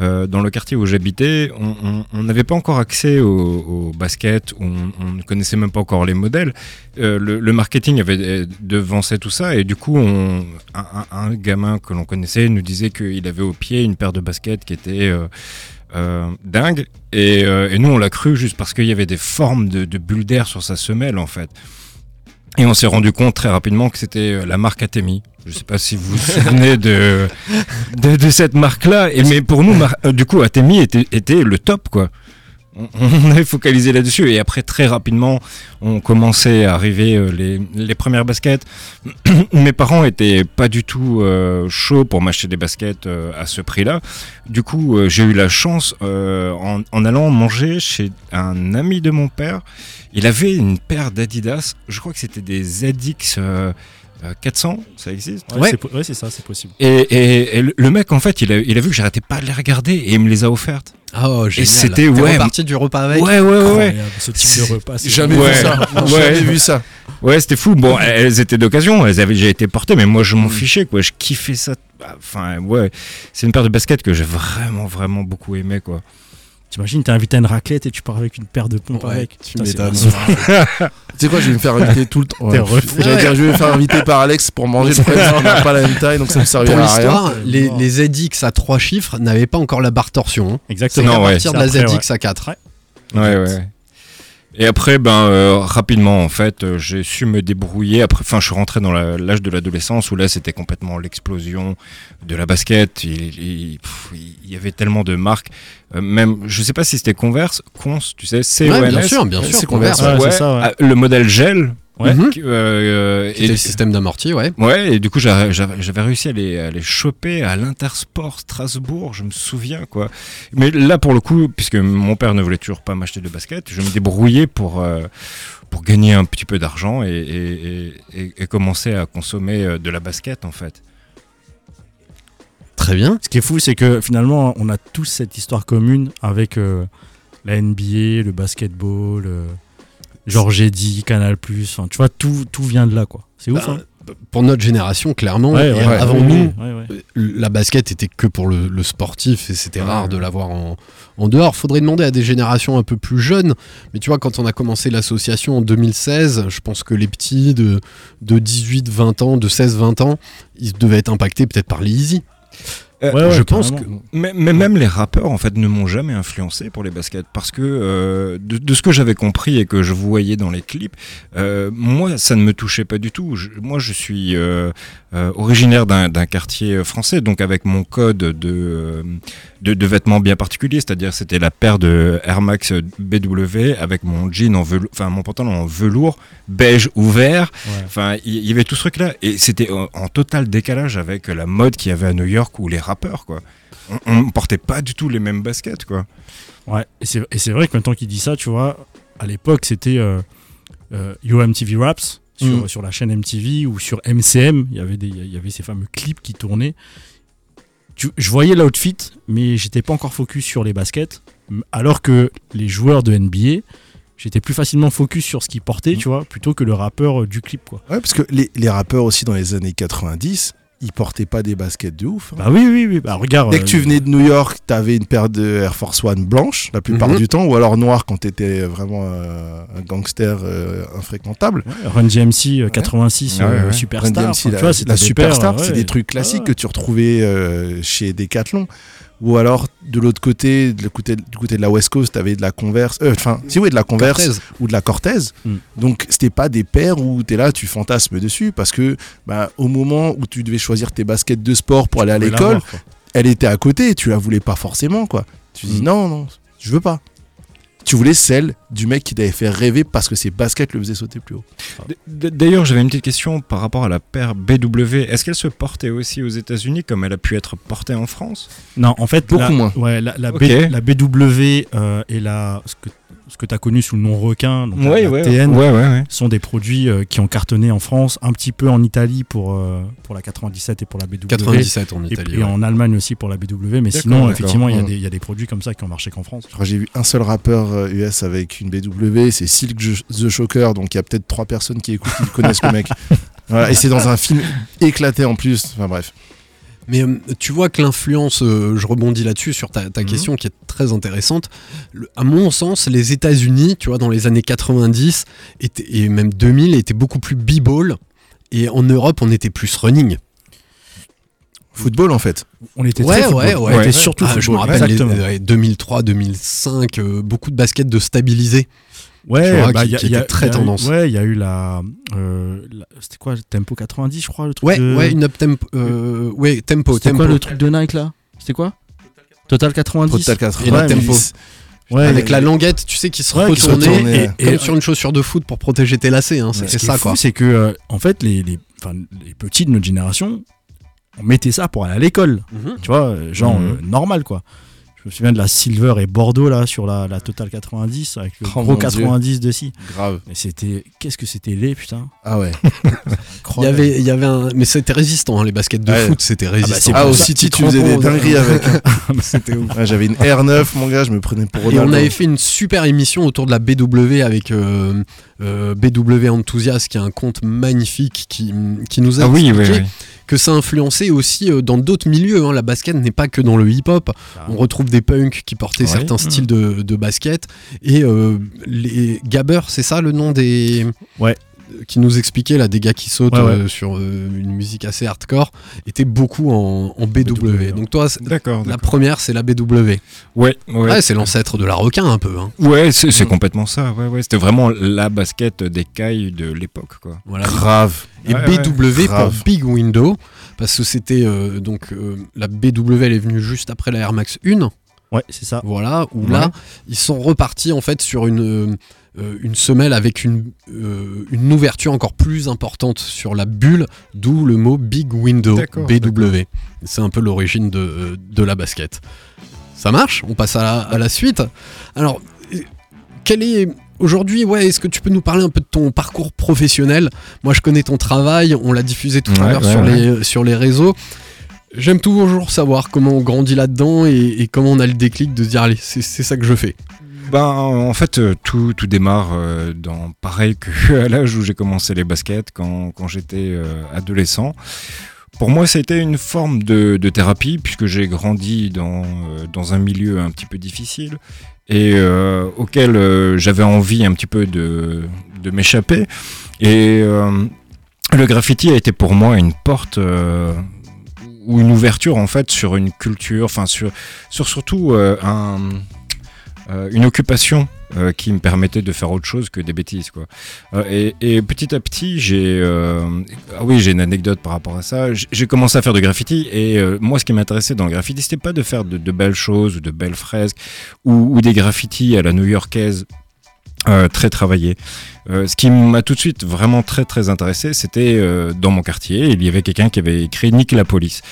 euh, dans le quartier où j'habitais, on- n'avait pas encore accès au, au basket, on, ne connaissait même pas encore les modèles. Euh, le, le marketing avait euh, devancé tout ça et du coup, on, un, un- gamin que l'on connaissait nous disait qu'il avait au pied une paire de baskets qui était euh, dingue. Et, et nous, on l'a cru juste parce qu'il y avait des formes de, de bulles d'air sur sa semelle en fait. Et on s'est rendu compte très rapidement que c'était la marque Atemi. Je sais pas si vous vous souvenez de, de, cette marque-là. Mais pour nous, euh, du coup, Atemi était, était le top, quoi. On, on avait focalisé là-dessus. Et après, très rapidement, on commençait à arriver euh, les, les premières baskets. Mes parents étaient pas du tout euh, chauds pour m'acheter des baskets à ce prix-là. Du coup, j'ai eu la chance, en, en allant manger chez un ami de mon père, il avait une paire d'Adidas, je crois que c'était des euh, 400, ça existe Ouais, c'est ouais, ça, c'est possible. et, et- et le- mec, en fait, il a, il a vu que j'arrêtais pas de les regarder et il me les a offertes. Oh, génial. c'était, T'es ouais, reparti du repas avec Ouais, ouais, ouais, Ce type de repas. c'est Jamais Ouais. vu ça. Ouais. Jamais vu ça. Ouais, c'était fou. Bon, elles étaient d'occasion, elles avaient déjà été portées, mais moi je m'en fichais, quoi. Je kiffais ça. Enfin, ouais, c'est une paire de baskets que j'ai vraiment, vraiment beaucoup aimé, quoi. T'imagines, t'es invité à une raclette et tu pars avec une paire de pompes Ouais, avec. tu c'est m'étonnes. Tu sais quoi, je vais me faire inviter tout le temps. T'es Ouais. J'allais dire, je vais me faire inviter par Alex pour manger. Le c'est qu'on n'a pas la même taille, donc ça me Pour servira à rien. l'histoire, les, ZX à 3 chiffres n'avaient pas encore la barre torsion. hein. C'est Exactement. à Non, ouais. partir de la C'est après, ZX à 4. Ouais, ouais. Et après, ben, euh, rapidement, en fait, euh, j'ai su me débrouiller. Après, enfin, je suis rentré dans la- l'âge de l'adolescence où là, c'était complètement l'explosion de la basket. Il, il- pff, il y avait tellement de marques. Euh, même, je sais pas si c'était Converse, Cons, tu sais, c'est Ouais, bien sûr, bien sûr. c'est Converse. Ouais, Ouais, c'est ça, ouais. le modèle gel. Ouais. Euh, C'était le système d'amorti, ouais. Ouais, et du coup, j'a- j'avais réussi à les, à les choper à l'Intersport Strasbourg, je me souviens, quoi. Mais là, pour le coup, puisque mon père ne voulait toujours pas m'acheter de basket, je me débrouillais pour, euh, pour gagner un petit peu d'argent et, et- et- et- et commencer à consommer euh, de la basket, en fait. Très bien. Ce qui est fou, c'est que finalement, on a tous cette histoire commune avec euh, la NBA, le basketball, euh, Georges Eddy, Canal+. Enfin, tu vois, tout, tout vient de là, quoi. C'est ouf, Bah, hein Pour notre génération, clairement, Ouais, et ouais, avant ouais, nous, ouais, ouais. la basket était que pour le, le sportif et c'était rare de l'avoir en, en dehors. Faudrait demander à des générations un peu plus jeunes. Mais tu vois, quand on a commencé l'association en 2016, je pense que les petits de, de 18, 20 ans, de 16, 20 ans, ils devaient être impactés peut-être par les Easy. Euh, Ouais, ouais, je pense carrément. Mais, mais même les rappeurs, en fait, ne m'ont jamais influencé pour les baskets. Parce que euh, de, de ce que j'avais compris et que je voyais dans les clips, euh, moi, ça ne me touchait pas du tout. Je- moi, je suis originaire d'un quartier français, donc avec mon code de, de, de vêtements bien particulier. C'est-à-dire, c'était la paire de Air Max BW avec mon jean en velours, enfin, mon pantalon en velours, beige ouvert. Ouais. Enfin, il y, y avait tout ce truc-là. Et c'était en, en total décalage avec la mode qu'il y avait à New York ou les rappeurs, quoi. On, on portait pas du tout les mêmes baskets, quoi. Ouais, et c'est et c'est vrai que maintenant qu'il dit ça, tu vois, à l'époque, c'était euh, euh, Yo MTV Raps sur, Mm. sur la chaîne MTV ou sur MCM. Il y avait, des, il y avait ces fameux clips qui tournaient. Tu- je voyais l'outfit, mais j'étais pas encore focus sur les baskets. Alors que les joueurs de NBA, j'étais plus facilement focus sur ce qu'ils portaient, tu vois, plutôt que le rappeur euh, du clip, quoi. Ouais, parce que les, les rappeurs aussi dans les années 90, ils portaient pas des baskets de ouf. hein. Bah oui, oui, oui. Bah regarde. Dès que euh, tu venais de New York, t'avais une paire de Air Force One blanche la plupart Mhm. du temps, ou alors noire quand t'étais vraiment euh, un gangster euh, infréquentable. ouais, Run euh, 86 Ouais, euh, ouais. Superstar. Run enfin, DMC, tu la, vois, c'était la des Superstar, c'est des trucs classiques Ouais. que tu retrouvais euh, chez Decathlon. Ou alors de l'autre côté, de côté- du côté de la West Coast, t'avais de la Converse, euh, enfin, si oui, de la Converse Cortez. ou de la Cortez. Mm. Donc c'était pas des paires où t'es là, tu fantasmes dessus, parce que bah, au moment où tu devais choisir tes baskets de sport pour aller à l'école, elle était à côté tu la voulais pas forcément quoi. Tu dis Mm. non non, je veux pas. Tu voulais celle du mec qui t'avait fait rêver parce que ses baskets le faisaient sauter plus haut. D'ailleurs, j'avais une petite question par rapport à la paire BW. Est-ce qu'elle se portait aussi aux États-Unis comme elle a pu être portée en France? Non, en fait, Beaucoup la, moins. Ouais, la, la, B- Ok. la BW euh, et la, ce que, ce que tu as connu sous le nom requin, donc la- Ouais, la ouais, TN, ouais, ouais, ouais. sont des produits euh, qui ont cartonné en France, un petit peu en Italie pour, euh, pour la 97 et pour la BW. 97 en Et, Italie. et ouais. en Allemagne aussi pour la BW, mais sinon, effectivement, il y, y a des produits comme ça qui ont marché qu'en France. J'ai vu un seul rappeur US avec une BW, c'est Silk the Shocker, donc il y a peut-être trois personnes qui écoutent qui connaissent le mec. Voilà, et c'est dans un film éclaté en plus. Enfin bref. Mais euh, tu vois que l'influence, euh, je rebondis là-dessus sur ta, ta Mhm. question qui est très intéressante. Le- à mon sens, les États-Unis, tu vois, dans les années 90 étaient- et même 2000, étaient beaucoup plus b-ball. Et en Europe, on était plus running. Football en fait. On était Ouais, très football. ouais, On ouais. était Ouais. surtout Ah, je me football. rappelle les- Exactement. ouais, 2003, 2005, euh, beaucoup de baskets de stabilisés. Ouais, vois, bah, qui- y a- y très y a eu- tendance. Ouais, il y a eu la. euh, la- C'était quoi Tempo 90, je crois, le truc Ouais, de. ouais, une up tempo. euh, ouais, tempo, C'était quoi le truc de Nike là? C'était quoi? Total 90 Total 80. Et la Ouais, tempo. Ouais, Avec la languette, tu sais, qui se Ouais, qui se retournait, retournait, et, ouais. comme Et- sur une chaussure de foot pour protéger tes lacets. Hein, c'est Ce c'est qui ça, quoi. c'est que, euh, en fait, les, les, enfin, les petits de notre génération, on mettait ça pour aller à l'école. Mhm. Tu vois, euh, genre Mhm. euh, normal, quoi. Je me souviens de la Silver et Bordeaux, là, sur la, la Total 90, avec le Oh, gros mon Dieu. 90 dessus. Grave. Mais c'était. Qu'est-ce que c'était laid, putain. Ah ouais. Il y avait, il y avait un, mais c'était résistant. hein, les baskets de Ouais. foot, c'était résistant. c'est Ah pour au ça, City tu faisais des dingueries hein. avec. c'était ouf. Ouais, J'avais une R9 mon gars, je me prenais pour Et Ronaldo. on avait fait une super émission autour de la BW avec euh, euh, BW Enthusiast, qui est un compte magnifique qui, qui nous a Ah oui, oui, oui. Que ça influençait aussi euh, dans d'autres milieux. hein. La basket n'est pas que dans le hip-hop. On retrouve des punks qui portaient Ouais. certains Mmh. styles de, de basket. Et euh, les Gabber, c'est ça le nom des. Ouais. Qui nous expliquait là des gars qui sautent Ouais, ouais. euh, sur euh, une musique assez hardcore étaient beaucoup en, en BW. BW, Donc toi, la première c'est la BW. Ouais, ouais. Ouais, c'est l'ancêtre de la requin un peu. Hein. Ouais, c'est c'est Mm. complètement ça. Ouais, ouais. C'était vraiment la basket des cailles de l'époque, quoi. Voilà. Grave. Et Ouais, ouais. BW pour Grave. Big Window parce que c'était euh, donc euh, la BW elle est venue juste après la Air Max 1. Ouais, c'est ça. Voilà, où Ouais. là, ils sont repartis en fait sur une, euh, une semelle avec une, euh, une ouverture encore plus importante sur la bulle, d'où le mot Big Window, BW. C'est un peu l'origine de, de la basket. Ça marche? On passe à la, à la suite. Alors, euh, quel est. Aujourd'hui, ouais, est-ce que tu peux nous parler un peu de ton parcours professionnel? Moi, je connais ton travail, on l'a diffusé tout à l'heure ouais, sur, ouais. les, sur les réseaux. J'aime toujours savoir comment on grandit là-dedans et, et comment on a le déclic de se dire allez, c'est ça que je fais. Ben, en fait, euh, tout, tout démarre euh, dans pareil que à l'âge où j'ai commencé les baskets, quand, quand j'étais euh, adolescent. Pour moi, c'était une forme de, thérapie, puisque j'ai grandi dans, dans un milieu un petit peu difficile et auquel j'avais envie un petit peu de, de m'échapper. Et le graffiti a été pour moi une porte ou une ouverture en fait sur une culture, enfin sur, sur surtout un, euh, une occupation euh, qui me permettait de faire autre chose que des bêtises quoi. Euh, et, et petit à petit j'ai ah oui j'ai une anecdote par rapport à ça. J'ai- commencé à faire du graffiti et moi ce qui m'intéressait dans le graffiti c'était pas de faire de, belles choses ou de belles fresques ou, des graffitis à la new-yorkaise très travaillés. Euh, ce qui m'a tout de suite vraiment très très intéressé, c'était dans mon quartier, il y avait quelqu'un qui avait écrit Nique la police.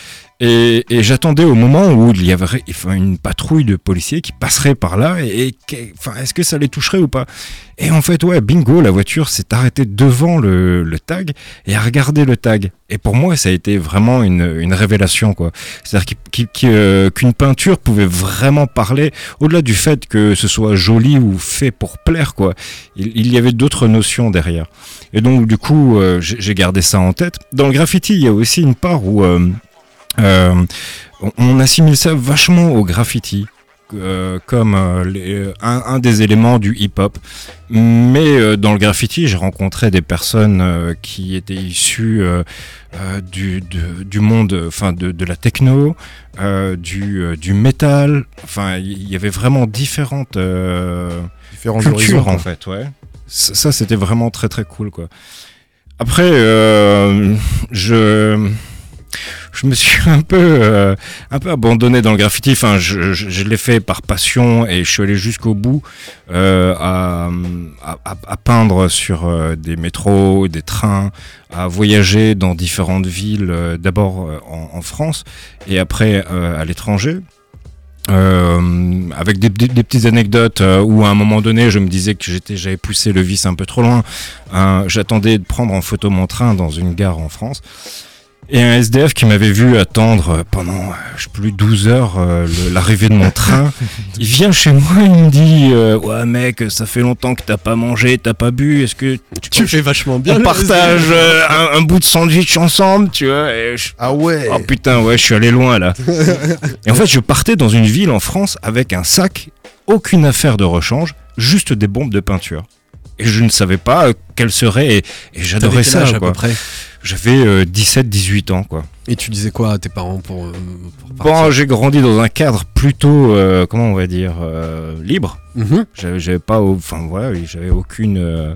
Et, et j'attendais au moment où il y avait enfin, une patrouille de policiers qui passerait par là et, enfin, est-ce que ça les toucherait ou pas? Et en fait, ouais, bingo, la voiture s'est arrêtée devant le, le tag et a regardé le tag. Et pour moi, ça a été vraiment une, une révélation, quoi. C'est-à-dire euh, qu'une peinture pouvait vraiment parler, au-delà du fait que ce soit joli ou fait pour plaire, quoi. Il, y avait d'autres notions derrière. Et donc, du coup, euh, j'ai gardé ça en tête. Dans le graffiti, il y a aussi une part où euh, on- on assimile ça vachement au graffiti. euh, comme euh, les- euh, un, un des éléments du hip-hop. Mais euh, dans le graffiti, j'ai rencontré des personnes euh, qui étaient issues euh, euh, du, de- du monde, enfin de, de la techno, euh, du, euh, du métal. Enfin, il y avait vraiment différentes euh, Différents cultures en fait, ouais. Ça, ça, c'était vraiment très très cool, quoi. Après, euh, je je me suis un peu euh, un peu abandonné dans le graffiti. Enfin, je, je, je l'ai fait par passion et je suis allé jusqu'au bout euh, à, à, à- peindre sur euh, des métros, des trains, à voyager dans différentes villes. euh, D'abord euh, en, en France et après à l'étranger. Euh, avec des, des- des petites anecdotes euh, où à un moment donné je me disais que j'étais j'avais poussé le vice un peu trop loin Euh, j'attendais de prendre en photo mon train dans une gare en France et un SDF qui m'avait vu attendre pendant, euh, je sais plus, 12 heures euh, l'arrivée de mon train, il vient chez moi, il me dit euh, Ouais, mec, ça fait longtemps que t'as pas mangé, t'as pas bu, est-ce que Tu fais vachement bien. on partage euh, un, un bout de sandwich ensemble, tu vois et je- Ah ouais Oh putain, ouais, je suis allé loin là. et en fait, je partais dans une ville en France avec un sac, aucune affaire de rechange, juste des bombes de peinture. Et je ne savais pas euh, quelles seraient, et, et j'adorais ça. à quoi. peu près? J'avais 17-18 ans, quoi. Et tu disais quoi à tes parents pour, euh, pour Bon, j'ai grandi dans un cadre plutôt, euh, comment on va dire, euh, libre. Mhm. J'avais j'avais pas, enfin voilà, j'avais aucune, euh,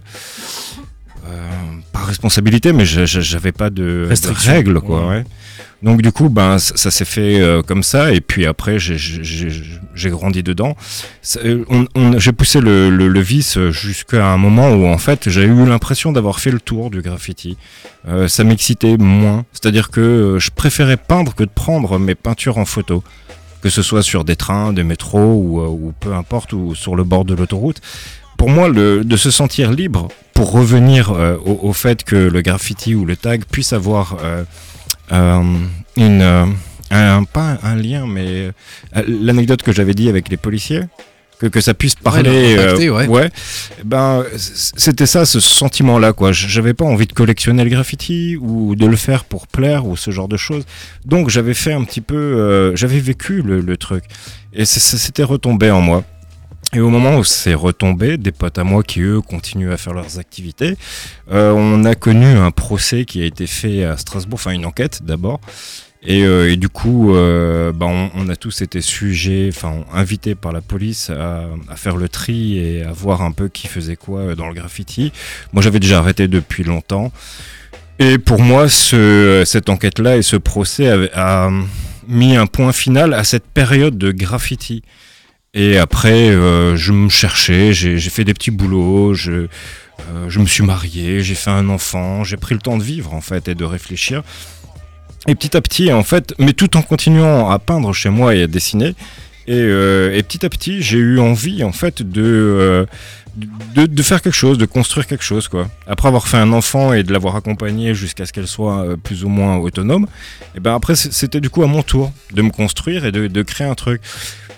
euh, pas responsabilité, mais j'avais pas de, de règles, quoi. Ouais. ouais. Donc du coup, ben ça, ça s'est fait euh, comme ça, et puis après j'ai- grandi dedans. Euh, J'ai poussé le, le, le vice jusqu'à un moment où en fait j'ai eu l'impression d'avoir fait le tour du graffiti. Euh, ça m'excitait moins, c'est-à-dire que je préférais peindre que de prendre mes peintures en photo que ce soit sur des trains, des métros ou, ou peu importe, ou sur le bord de l'autoroute. Pour moi, le, de se sentir libre, pour revenir euh, au, au fait que le graffiti ou le tag puisse avoir euh, euh, une, euh, un, pas un lien, mais l'anecdote que j'avais dit avec les policiers, que, que ça puisse parler, ouais. eh ben c'était ça, ce sentiment-là, quoi. J'avais pas envie de collectionner le graffiti ou de le faire pour plaire ou ce genre de choses. Donc j'avais fait un petit peu, euh, j'avais vécu le, le truc et s'était retombé en moi. Et au moment où c'est retombé, des potes à moi qui eux continuent à faire leurs activités, euh, on a connu un procès qui a été fait à Strasbourg, enfin une enquête d'abord. Et, euh, du coup, euh, bah, on, a tous été sujets, enfin invités par la police à, faire le tri et à voir un peu qui faisait quoi dans le graffiti. Moi, j'avais déjà arrêté depuis longtemps. Et pour moi, ce, cette enquête-là et ce procès a mis un point final à cette période de graffiti. Et après, euh, je me cherchais, j'ai fait des petits boulots, je, euh, je me suis marié, j'ai fait un enfant, j'ai pris le temps de vivre en fait et de réfléchir. Et petit à petit, en fait, mais tout en continuant à peindre chez moi et à dessiner. Et, euh, et petit à petit, j'ai eu envie en fait de, de, de faire quelque chose, de construire quelque chose quoi. Après avoir fait un enfant et de l'avoir accompagné jusqu'à ce qu'elle soit plus ou moins autonome, et ben après c'était du coup à mon tour de me construire et de, de créer un truc.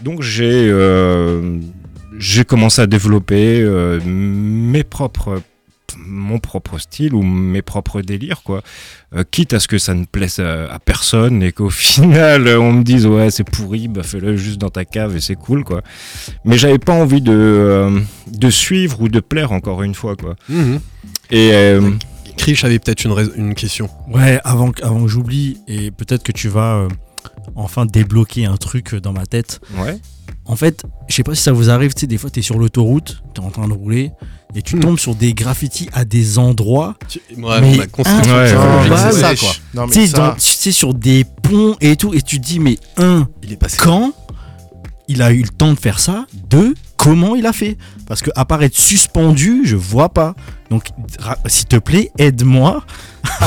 Donc j'ai euh, j'ai commencé à développer euh, mes propres mon propre style ou mes propres délires quoi Euh, quitte à ce que ça ne plaise à, à personne et qu'au final on me dise ouais c'est pourri bah fais-le juste dans ta cave et c'est cool quoi mais j'avais pas envie de euh, de suivre ou de plaire encore une fois quoi Mhm. et euh, Krish avait peut-être une, une question. Ouais, avant, que- avant que j'oublie, et peut-être que tu vas euh, enfin débloquer un truc dans ma tête. ouais En fait, je sais pas si ça vous arrive, tu sais, des fois tu es sur l'autoroute, tu es en train de rouler, et tu Hmm. tombes sur des graffitis à des endroits. Ouais, Mais on a construit un- Ouais, mais Tu tu sais, sur des ponts et tout, et tu te dis, mais un, Il est passé. quand il a eu le temps de faire ça Deux, comment il a fait? Parce que à part être suspendu, je vois pas. Donc, ra- s'il te plaît, aide-moi.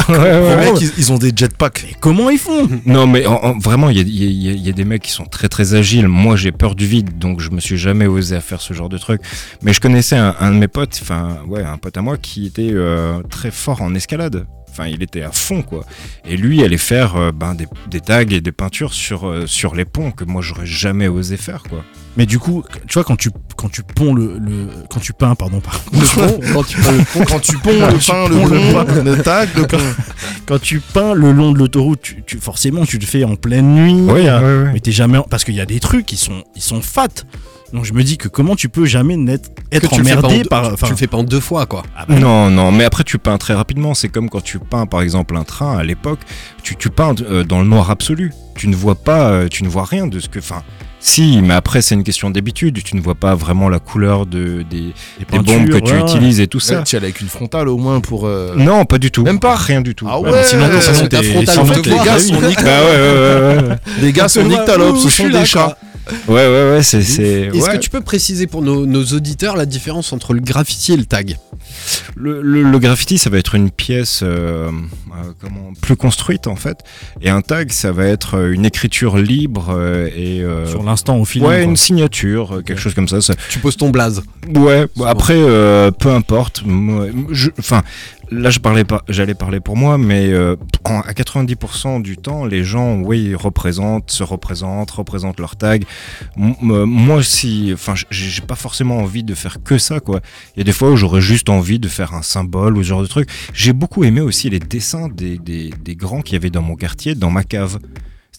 Les Comment- mecs, ils, ils ont des jetpacks. Mais comment ils font? Non, mais en- en- vraiment, il y a, il y a- il y a des mecs qui sont très très agiles. Moi, j'ai peur du vide, donc je me suis jamais osé à faire ce genre de truc. Mais je connaissais un, un de mes potes, enfin, ouais, un pote à moi qui était euh, très fort en escalade. Enfin, il était à fond, quoi. Et lui, allait faire euh, ben, des, des tags et des peintures sur, euh, sur les ponts que moi, j'aurais jamais osé faire, quoi. Mais du coup, tu vois, quand tu, quand tu ponds le, le- Quand tu peins, pardon, pardon. quand tu ponds le Quand tu pont, le pain, le pont, le tag, le pont. Quand tu peins le long de l'autoroute, tu, tu- forcément, tu le fais en pleine nuit. Ouais, euh, ouais, ouais. Mais t'es jamais. en- Parce qu'il y a des trucs qui sont, ils sont fat. Donc je me dis que comment tu peux jamais n'être- être en emmerdé deux- par. tu- enfin, tu le fais pas en deux fois, quoi. ah bah, Non, non, mais après tu peins très rapidement. C'est comme quand tu peins par exemple un train à l'époque. Tu, tu peins euh, dans le noir absolu. Tu ne vois pas, euh, tu ne vois rien de ce que. Enfin, si, mais après c'est une question d'habitude. Tu ne vois pas vraiment la couleur de, des, des bombes que tu ouais, utilises et tout ça. Tu y allais avec une frontale au moins pour. euh, Non, pas du tout. Même pas Rien du tout. Ah Ouais, ouais, mais sinon, euh, t'es- frontale, sinon, les gars sont Bah ouais. les gars sont nick talop, ce sont des chats. Ouais, ouais, ouais, c'est. c'est- Est-ce ouais. que tu peux préciser pour nos, nos auditeurs la différence entre le graffiti et le tag? Le, le- le graffiti, ça va être une pièce euh, euh, comment, plus construite en fait. Et un tag, ça va être euh, une écriture libre euh, et. euh, Sur l'instant, au final. Ouais, quoi. une signature, quelque chose comme ça. ça- Tu poses ton blaze. Ouais, après, euh, peu importe. Enfin, là, je parlais pas, j'allais parler pour moi, mais euh, à 90% du temps, les gens, oui, représentent, se représentent, représentent leur tag. Moi, si, enfin, j'ai pas forcément envie de faire que ça, quoi. Il y a des fois où j'aurais juste envie de faire un symbole ou ce genre de truc. J'ai beaucoup aimé aussi les dessins des, des, des grands qu'il y avait dans mon quartier, dans ma cave.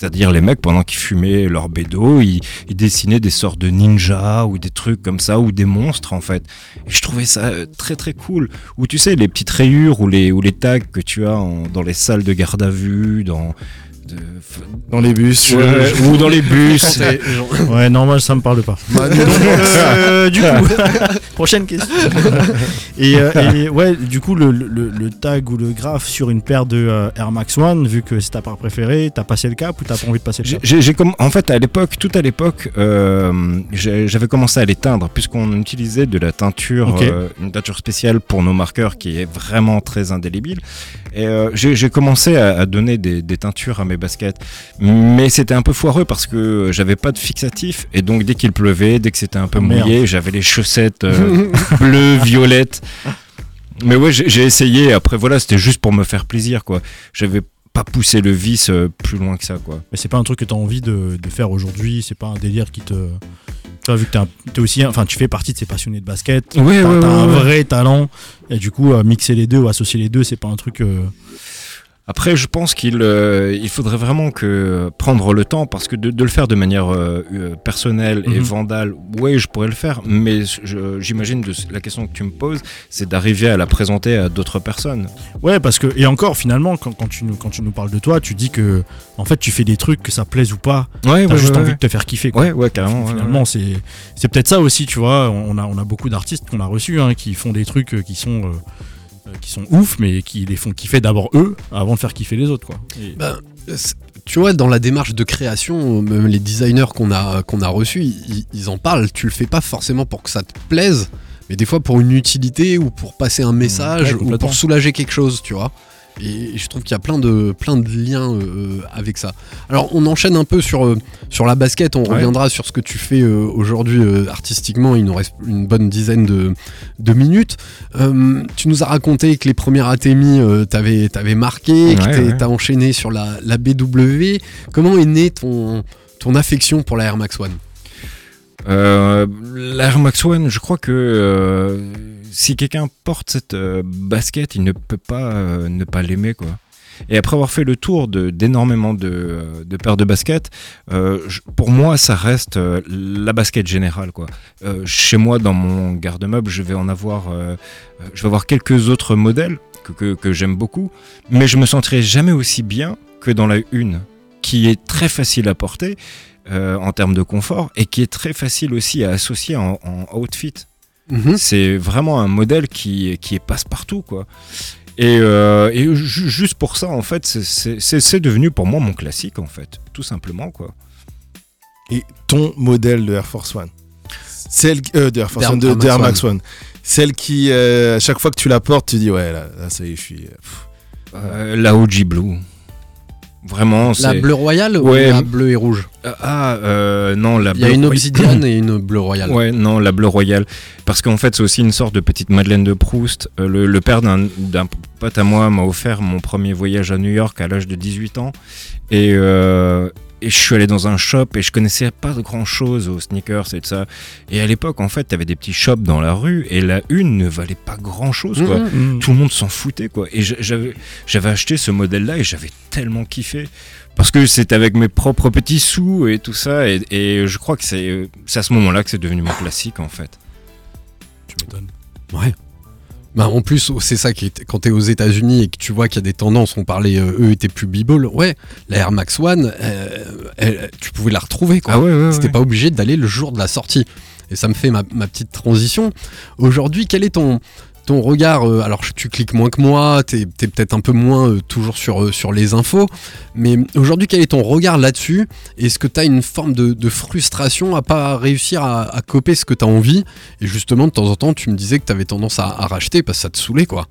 C'est-à-dire les mecs, pendant qu'ils fumaient leur bédo, ils, ils dessinaient des sortes de ninjas ou des trucs comme ça, ou des monstres en fait. Et je trouvais ça euh, très très cool. Ou tu sais, les petites rayures ou les, ou les tags que tu as en- dans les salles de garde à vue, dans... de- Dans les bus. Ouais, ou dans les bus. Ouais, normal, ça me parle pas. Donc, euh, du coup, prochaine question. et, euh, et ouais, du coup, le, le- le tag ou le graphe sur une paire de euh, Air Max One, vu que c'est ta part préférée, t'as passé le cap ou t'as pas envie de passer le cap? j'ai- j'ai comm- en fait, à l'époque, tout à l'époque, euh, j'avais commencé à les teindre, puisqu'on utilisait de la teinture, euh, une teinture spéciale pour nos marqueurs qui est vraiment très indélébile. Et euh, j'ai j'ai commencé à, à donner des, des teintures à mes baskets, mais c'était un peu foireux parce que j'avais pas de fixatif, et donc dès qu'il pleuvait, dès que c'était un peu mouillé, j'avais les chaussettes euh, bleues, violettes. Mais ouais, j'ai essayé. Après, voilà, c'était juste pour me faire plaisir, quoi. J'avais pas poussé le vice euh, plus loin que ça, quoi. Mais c'est pas un truc que t'as envie de, de faire aujourd'hui, c'est pas un délire qui te. Tu vois, vu que t'es aussi. Enfin, tu fais partie de ces passionnés de basket, Ouais, t'as ouais, un ouais. vrai talent, et du coup, euh, mixer les deux ou associer les deux, c'est pas un truc. Après, je pense qu'il euh, il faudrait vraiment que prendre le temps parce que de, de le faire de manière euh, euh, personnelle et Mhm. vandale, ouais, je pourrais le faire, mais j'imagine de la question que tu me poses, c'est d'arriver à la présenter à d'autres personnes. Ouais, parce que, et encore, finalement, quand, quand tu nous, quand tu nous parles de toi, tu dis que, en fait, tu fais des trucs, que ça plaise ou pas, Ouais, t'as ouais, juste ouais, envie de te faire kiffer. Quoi. Ouais, ouais, carrément. Finalement, c'est, c'est peut-être ça aussi, tu vois. On a, on a beaucoup d'artistes qu'on a reçus, hein, qui font des trucs qui sont, euh, qui sont ouf, mais qui les font kiffer d'abord eux, avant de faire kiffer les autres, quoi. Et- Ben, tu vois, dans la démarche de création, même les designers qu'on a, qu'on a reçus, ils, ils en parlent. Tu le fais pas forcément pour que ça te plaise, mais des fois pour une utilité ou pour passer un message ouais, ou pour soulager quelque chose, tu vois. Et je trouve qu'il y a plein de, plein de liens euh, avec ça. Alors, on enchaîne un peu sur, euh, sur la basket. On Ouais. reviendra sur ce que tu fais euh, aujourd'hui artistiquement. Il nous reste une bonne dizaine de, de minutes. Tu nous as raconté que les premières ATMI euh, t'avaient t'avaient marqué, que Ouais, t'es- ouais. t'as enchaîné sur la, la BW. Comment est née ton, ton affection pour la Air Max One? Euh, L'Air Max One, je crois que si quelqu'un porte cette euh, basket, il ne peut pas euh, ne pas l'aimer, quoi. Et après avoir fait le tour d'énormément de, euh, de paires de baskets, pour moi, ça reste la basket générale, quoi. Chez moi, dans mon garde-meuble, je vais en avoir, je vais avoir quelques autres modèles que, que, j'aime beaucoup, mais je me sentirai jamais aussi bien que dans la une, qui est très facile à porter en termes de confort et qui est très facile aussi à associer en outfit. C'est vraiment un modèle qui, qui est passe-partout, quoi. Et, euh, et ju- juste pour ça, en fait, c'est- devenu pour moi mon classique, en fait, tout simplement, quoi. Et ton modèle de Air Force One Celle euh, de Air Force One, de, Air de Air Max One. Celle qui, euh, à chaque fois que tu la portes, tu dis ouais, là, là, ça y est, je suis. Euh, la OG Blue. Vraiment, c'est. La bleue royale ou la bleue et rouge Euh, Ah, euh, non, la Il y a bleue une obsidienne et une bleue royale. Ouais, non, la bleue royale. Parce qu'en fait, c'est aussi une sorte de petite Madeleine de Proust. Euh, le, le père d'un d'un pote à moi m'a offert mon premier voyage à New York à l'âge de 18 ans. Et, euh, et je suis allé dans un shop et je connaissais pas de grand chose aux sneakers et tout ça. Et à l'époque, en fait, t'avais des petits shops dans la rue et la une ne valait pas grand chose, quoi. Mhm. Mm. Tout le monde s'en foutait, quoi. Et j'a- j'avais j'avais acheté ce modèle-là et j'avais tellement kiffé. Parce que c'est avec mes propres petits sous et tout ça. Et, et je crois que c'est c'est à ce moment-là que c'est devenu mon classique, en fait. Tu m'étonnes. Ouais. Bah, en plus, c'est ça qui est, quand t'es aux États-Unis et que tu vois qu'il y a des tendances, on parlait, euh, eux étaient plus b-ball. Ouais, la Air Max One, euh, elle- tu pouvais la retrouver quoi. Ah ouais, ouais, C'était ouais. pas obligé d'aller le jour de la sortie. Et ça me fait ma, ma petite transition. Aujourd'hui, quel est ton, ton regard euh, Alors, tu cliques moins que moi, t'es es, peut-être un peu moins euh, toujours sur, euh, sur les infos. Mais aujourd'hui, quel est ton regard là-dessus? Est-ce que t'as une forme de, frustration à pas réussir à, à coper ce que t'as envie? Et justement, de temps en temps, tu me disais que t'avais tendance à, racheter parce que ça te saoulait, quoi.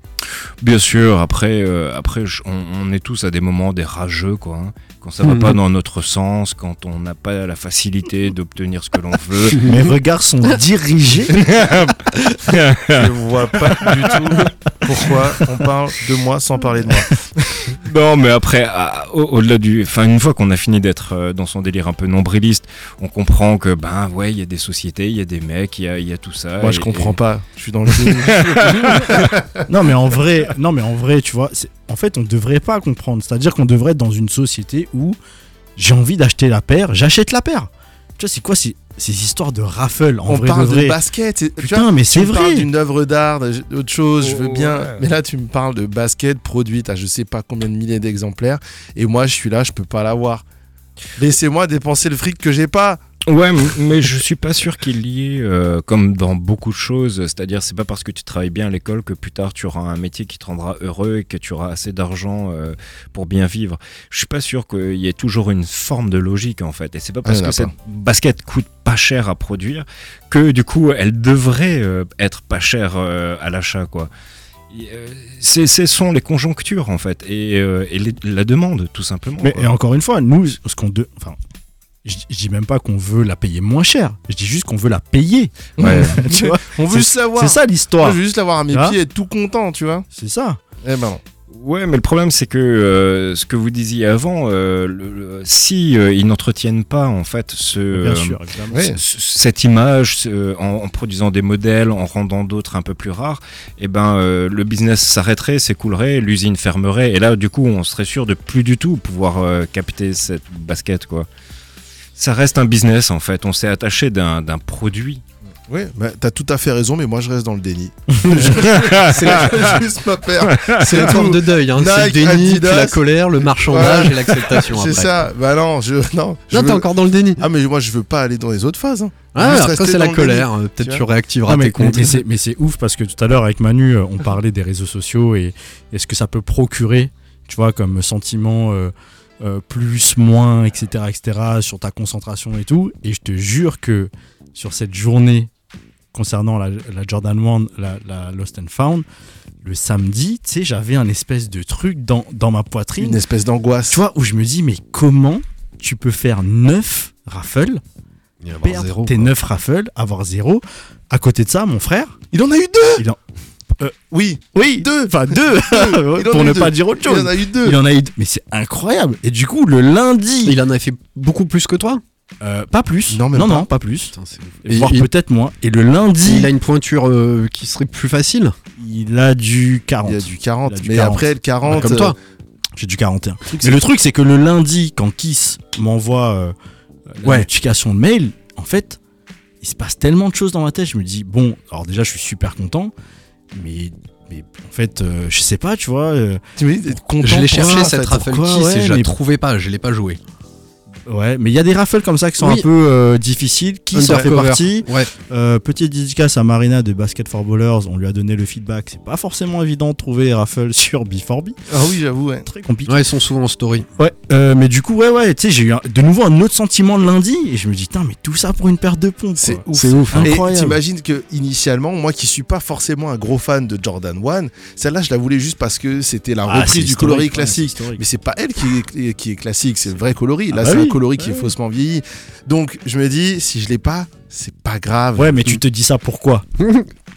Bien sûr, après, après on est tous à des moments des rageux, quoi. hein. Quand ça va Mhm. pas dans notre sens, quand on n'a pas la facilité d'obtenir ce que l'on veut. Mes regards sont dirigés. Je vois pas du tout pourquoi on parle de moi sans parler de moi. non, mais après, au- au-delà du. Enfin, une fois qu'on a fini d'être euh, dans son délire un peu nombriliste, on comprend que, ben ouais, il y a des sociétés, il y a des mecs, il y a, il y a tout ça. Moi, et- je comprends et- pas. Je suis dans le non mais en vrai, non mais en vrai, tu vois, c'est- en fait, on devrait pas comprendre. C'est-à-dire qu'on devrait être dans une société où j'ai envie d'acheter la paire, j'achète la paire. Tu vois, c'est quoi ces, ces histoires de raffle en on vrai parle de vrai de basket. tu Putain, vois, mais c'est vrai. d'une œuvre d'art, d'autre chose, je veux Oh, bien. ouais. Mais là, tu me parles de basket produite à je sais pas combien de milliers d'exemplaires. Et moi, je suis là, je peux pas l'avoir. Laissez-moi dépenser le fric que j'ai pas. Ouais, mais je suis pas sûr qu'il y ait, euh, comme dans beaucoup de choses, c'est-à-dire c'est pas parce que tu travailles bien à l'école que plus tard tu auras un métier qui te rendra heureux et que tu auras assez d'argent euh, pour bien vivre. Je suis pas sûr qu'il y ait toujours une forme de logique en fait, et c'est pas parce Ah, que cette basket coûte pas cher à produire que du coup elle devrait euh, être pas chère à l'achat quoi. Ce sont les conjonctures en fait et, et les- la demande tout simplement. Mais et encore une fois, nous, ce qu'on de, enfin, je je dis même pas qu'on veut la payer moins cher. Je dis juste qu'on veut la payer. Ouais. tu vois, On veut juste savoir. c'est ça l'histoire. je veux juste l'avoir à mes pieds et être tout content, tu vois. C'est ça. Eh ben non. Ouais, mais le problème c'est que euh, ce que vous disiez avant, euh, le- le- si euh, ils n'entretiennent pas en fait ce, Bien euh, sûr, évidemment. Ouais. ce- cette image ce- en, en produisant des modèles, en rendant d'autres un peu plus rares, et ben euh, le business s'arrêterait, s'écoulerait, l'usine fermerait, et là du coup on serait sûr de plus du tout pouvoir euh, capter cette basket quoi. Ça reste un business en fait. On s'est attaché d'un produit. Oui, bah, t'as tout à fait raison, mais moi je reste dans le déni. C'est la, juste ma paire. c'est la forme de deuil, hein. c'est le déni, Adidas. la colère, le marchandage Ouais. et l'acceptation. C'est ça. Bah non, je non. je Non, t'es veux- encore dans le déni. Ah mais moi je veux pas aller dans les autres phases. hein. Ah, après, c'est la colère. euh, Peut-être Tu tu réactiveras Non, mais, tes comptes. mais c'est- ouf parce que tout à l'heure avec Manu, euh, on parlait des réseaux sociaux et, et ce que ça peut procurer, tu vois, comme sentiment euh, euh, plus, moins, etc., etc., sur ta concentration et tout. Et je te jure que sur cette journée concernant la, la Jordan 1, la, la Lost and Found, le samedi, tu sais, j'avais un espèce de truc dans, dans ma poitrine. Une espèce d'angoisse. Tu vois, où je me dis, mais comment tu peux faire 9 raffles, perdre zéro, tes quoi. 9 raffles, avoir zéro À côté de ça, mon frère, Il en a eu deux. il en... Oui. Oui, deux, enfin deux, Il pour ne deux. pas dire autre Il chose. en a eu deux. Il en a eu, mais c'est incroyable. Et du coup, le lundi, Il en a fait beaucoup plus que toi? Euh, pas plus, Non, non, pas. non, pas plus, Putain. Et voire il, peut-être moins. Et le lundi, il a une pointure euh, qui serait plus facile? il a du 40. Il a du 40. Il a du mais 40. après le 40. Comme toi. J'ai du 41. truc, Mais c'est- le truc, c'est que le lundi, quand Kiss m'envoie euh, la Ouais. notification de mail, en fait, il se passe tellement de choses dans ma tête. Je me dis, bon, alors déjà, je suis super content, mais, mais en fait, euh, je sais pas, tu vois. euh, Je l'ai cherché cette. Raffle Kiss ouais, et je la mais- trouvais pas, je l'ai pas joué. Ouais, mais il y a des raffles comme ça qui sont Oui. un peu euh, difficiles. Qui s'en fait partie Ouais. Euh, Petite dédicace à Marina de Basket for Ballers. On lui a donné le feedback. C'est pas forcément évident de trouver les raffles sur B4B. Ah oui, j'avoue, ouais. Très compliqué. Ouais, ils sont souvent en story. Ouais, euh, mais du coup, ouais, ouais, tu sais, j'ai eu un- de nouveau un autre sentiment de lundi et je me dis, mais tout ça pour une paire de pompes. C'est ouf. C'est ouf. hein. Incroyable. t'imagines que initialement, moi qui suis pas forcément un gros fan de Jordan 1, celle-là je la voulais juste parce que c'était la Ah, reprise du coloris classique. Mais c'est pas elle qui est, qui est classique, c'est le vrai coloris. Là, Ah bah c'est oui. un coloris qui Ouais. est faussement vieilli. Donc je me dis, si je l'ai pas, c'est pas grave. Ouais, mais tu te dis ça pourquoi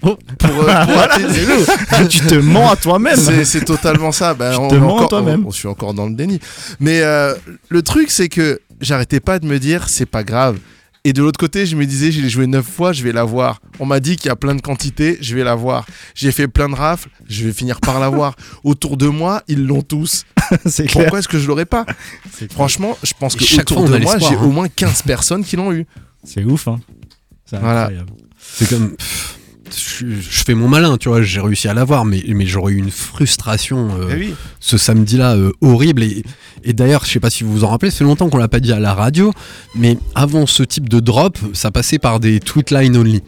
Pour, euh, pour Voilà, c'est lourd. Tu te mens à toi-même. C'est c'est totalement ça. Ben, Tu on te est mens encore- toi-même. on- Je suis encore dans le déni. Mais euh, le truc, c'est que j'arrêtais pas de me dire, c'est pas grave. Et de l'autre côté, je me disais, je l'ai joué neuf fois, je vais l'avoir. On m'a dit qu'il y a plein de quantités, je vais l'avoir. J'ai fait plein de rafles, je vais finir par l'avoir. Autour de moi, ils l'ont tous. c'est clair. Pourquoi est-ce que je l'aurais pas. Franchement, je pense que chaque autour de moi, j'ai hein. au moins 15 personnes qui l'ont eu. C'est ouf, hein. C'est Voilà. incroyable. C'est comme. pff, Je, je fais mon malin, tu vois, j'ai réussi à l'avoir, mais, mais j'aurais eu une frustration euh, Eh oui. ce samedi-là euh, horrible. Et, et d'ailleurs, je sais pas si vous vous en rappelez, ça fait longtemps qu'on l'a pas dit à la radio, mais avant ce type de drop, ça passait par des tweet line only.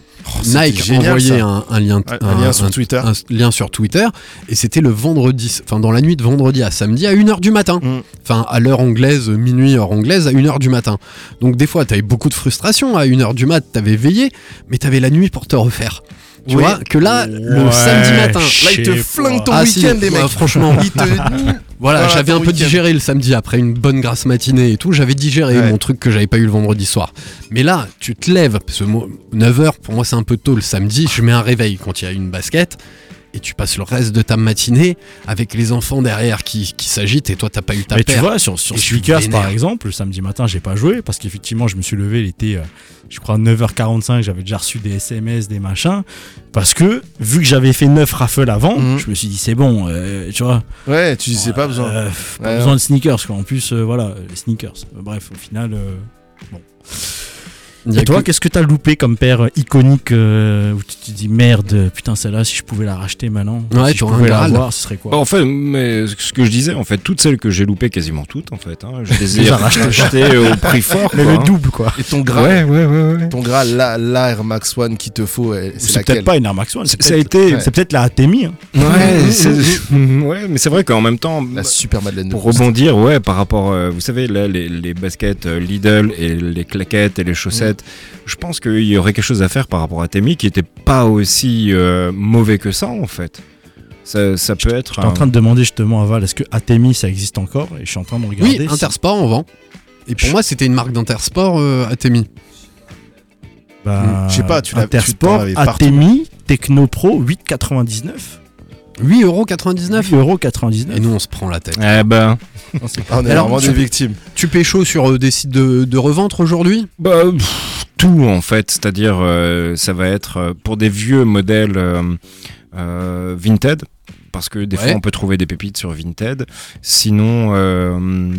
c'était Nike génial, envoyait un, un lien, Ouais, un lien sur Twitter. lien sur Twitter, et c'était le vendredi, enfin dans la nuit de vendredi à samedi à 1h du matin. Mm. Enfin, à l'heure anglaise, minuit, heure anglaise, à 1h du matin. Donc des fois, t'avais beaucoup de frustration, à 1h du mat, t'avais veillé, mais t'avais la nuit pour te refaire. Tu Oui. vois, que là, le Ouais, samedi matin, Là, ils te pas. ton Ah, week-end, les ouais, mecs. franchement. Te voilà, Voilà, j'avais un peu digéré le samedi après une bonne grasse matinée et tout. J'avais digéré Ouais. mon truc que j'avais pas eu le vendredi soir. Mais là, tu te lèves, parce que 9h, pour moi, c'est un peu tôt le samedi. Je mets un réveil quand il y a une basket. Et tu passes le reste de ta matinée avec les enfants derrière qui, qui s'agitent et toi, t'as pas eu ta Mais tu vois, sur, sur par exemple, le samedi matin, j'ai pas joué parce qu'effectivement, je me suis levé, il était, euh, je crois, 9h45, j'avais déjà reçu des SMS, des machins. Parce que, vu que j'avais fait 9 raffles avant, Mhm. je me suis dit, c'est bon, euh, tu vois. Ouais, tu dis, c'est pas besoin. Euh, pas Ouais, besoin ouais. de sneakers, quoi. En plus, voilà, les sneakers. Bref, au final. a Et toi, que- qu'est-ce que t'as loupé comme paire euh, iconique euh, où tu te dis merde, putain, celle-là, si je pouvais la racheter maintenant, Ouais, si tu je pouvais la avoir, ce serait quoi Bah, en fait, mais ce que je disais, en fait, toutes celles que j'ai loupées, quasiment toutes, en fait, hein, je les ai rachetées. au prix fort. Mais quoi, le hein. double, quoi. Et ton gras, Ouais, ouais, ouais, ouais. ton gras, là, Air Max One qu'il te faut, c'est peut-être pas une Air Max One, c'est peut-être été- c'est peut-être la Atemi. hein. Ouais, mais c'est vrai qu'en même temps, La super Madeleine de pour rebondir, ouais, par rapport, euh, vous savez, là, les, les baskets euh, Lidl et les claquettes et les chaussettes, je pense qu'il y aurait quelque chose à faire par rapport à Temi qui était pas aussi euh, mauvais que ça, en fait. Ça, ça peut être. Je suis en train de demander justement à Val, est-ce que Atemi ça existe encore? Et je suis en train de regarder. Oui, Intersport en vend. Et pour moi, c'était une marque d'Intersport euh, Atemi. Bah, Je sais pas, tu l'as- Intersport. Atemi, Technopro, 8,99. 8,99€. 8,99€. Et nous, on se prend la tête. Eh ben, Ah, on est Alors, vraiment tu- des victimes. Tu pécho sur euh, des sites de, de revente aujourd'hui? Bah, pff, tout en fait, c'est-à-dire euh, ça va être euh, pour des vieux modèles euh, euh, Vinted, parce que des Ouais. fois on peut trouver des pépites sur Vinted. Sinon, euh,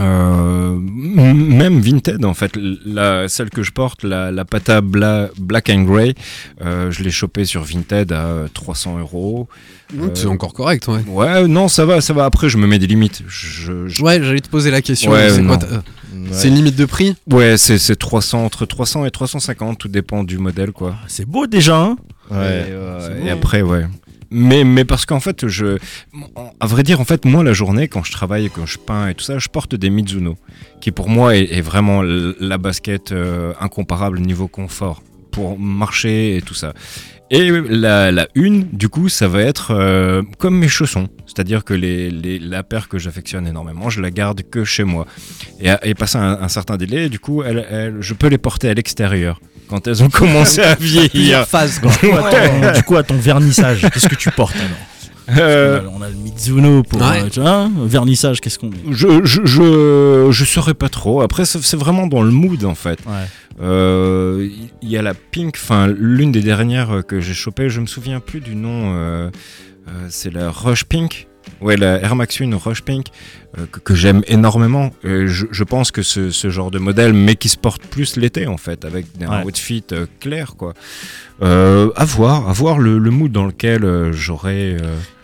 euh, même Vinted en fait, la, celle que je porte, la, la Pata Bla- Black and Grey, euh, je l'ai chopée sur Vinted à euh, 300 euros. Euh, C'est encore correct, ouais. Ouais, non, ça va, ça va. Après, je me mets des limites. Je, je- Ouais, j'allais te poser la question. Ouais, c'est quoi Ouais. C'est une limite de prix? Ouais, c'est c'est 300 entre 300 et 350, tout dépend du modèle, quoi. C'est beau déjà. hein Et, Ouais. euh, et après, ouais. Mais, mais parce qu'en fait, je, à vrai dire, en fait, moi, la journée, quand je travaille, quand je peins et tout ça, je porte des Mizuno, qui pour moi est, vraiment la basket euh, incomparable niveau confort pour marcher et tout ça. Et la, la une, du coup, ça va être euh, comme mes chaussons. C'est-à-dire que les, les- la paire que j'affectionne énormément, je la garde que chez moi. Et, et passé un, certain délai, du coup, je peux les porter à l'extérieur. Quand elles ont commencé à vieillir. phase, quoi. Du coup, à ton- du coup, à ton vernissage, qu'est-ce que tu portes alors Euh, on, a, on a le Mizuno pour Ouais. euh, tu vois, hein, vernissage, qu'est-ce qu'on met Je, je, je, je saurais pas trop. Après, c'est vraiment dans le mood en fait. Ouais. Euh, Il y a la Pink, enfin l'une des dernières que j'ai chopées, je me souviens plus du nom. euh, euh, c'est la Rush Pink. Ouais, la Air Max 1 Rush Pink. euh, que, que j'aime énormément. Euh, je, je pense que ce, ce genre de modèle, mais qui se porte plus l'été en fait, avec un Ouais. outfit euh, clair quoi. À voir, à voir le, le mood dans lequel j'aurais.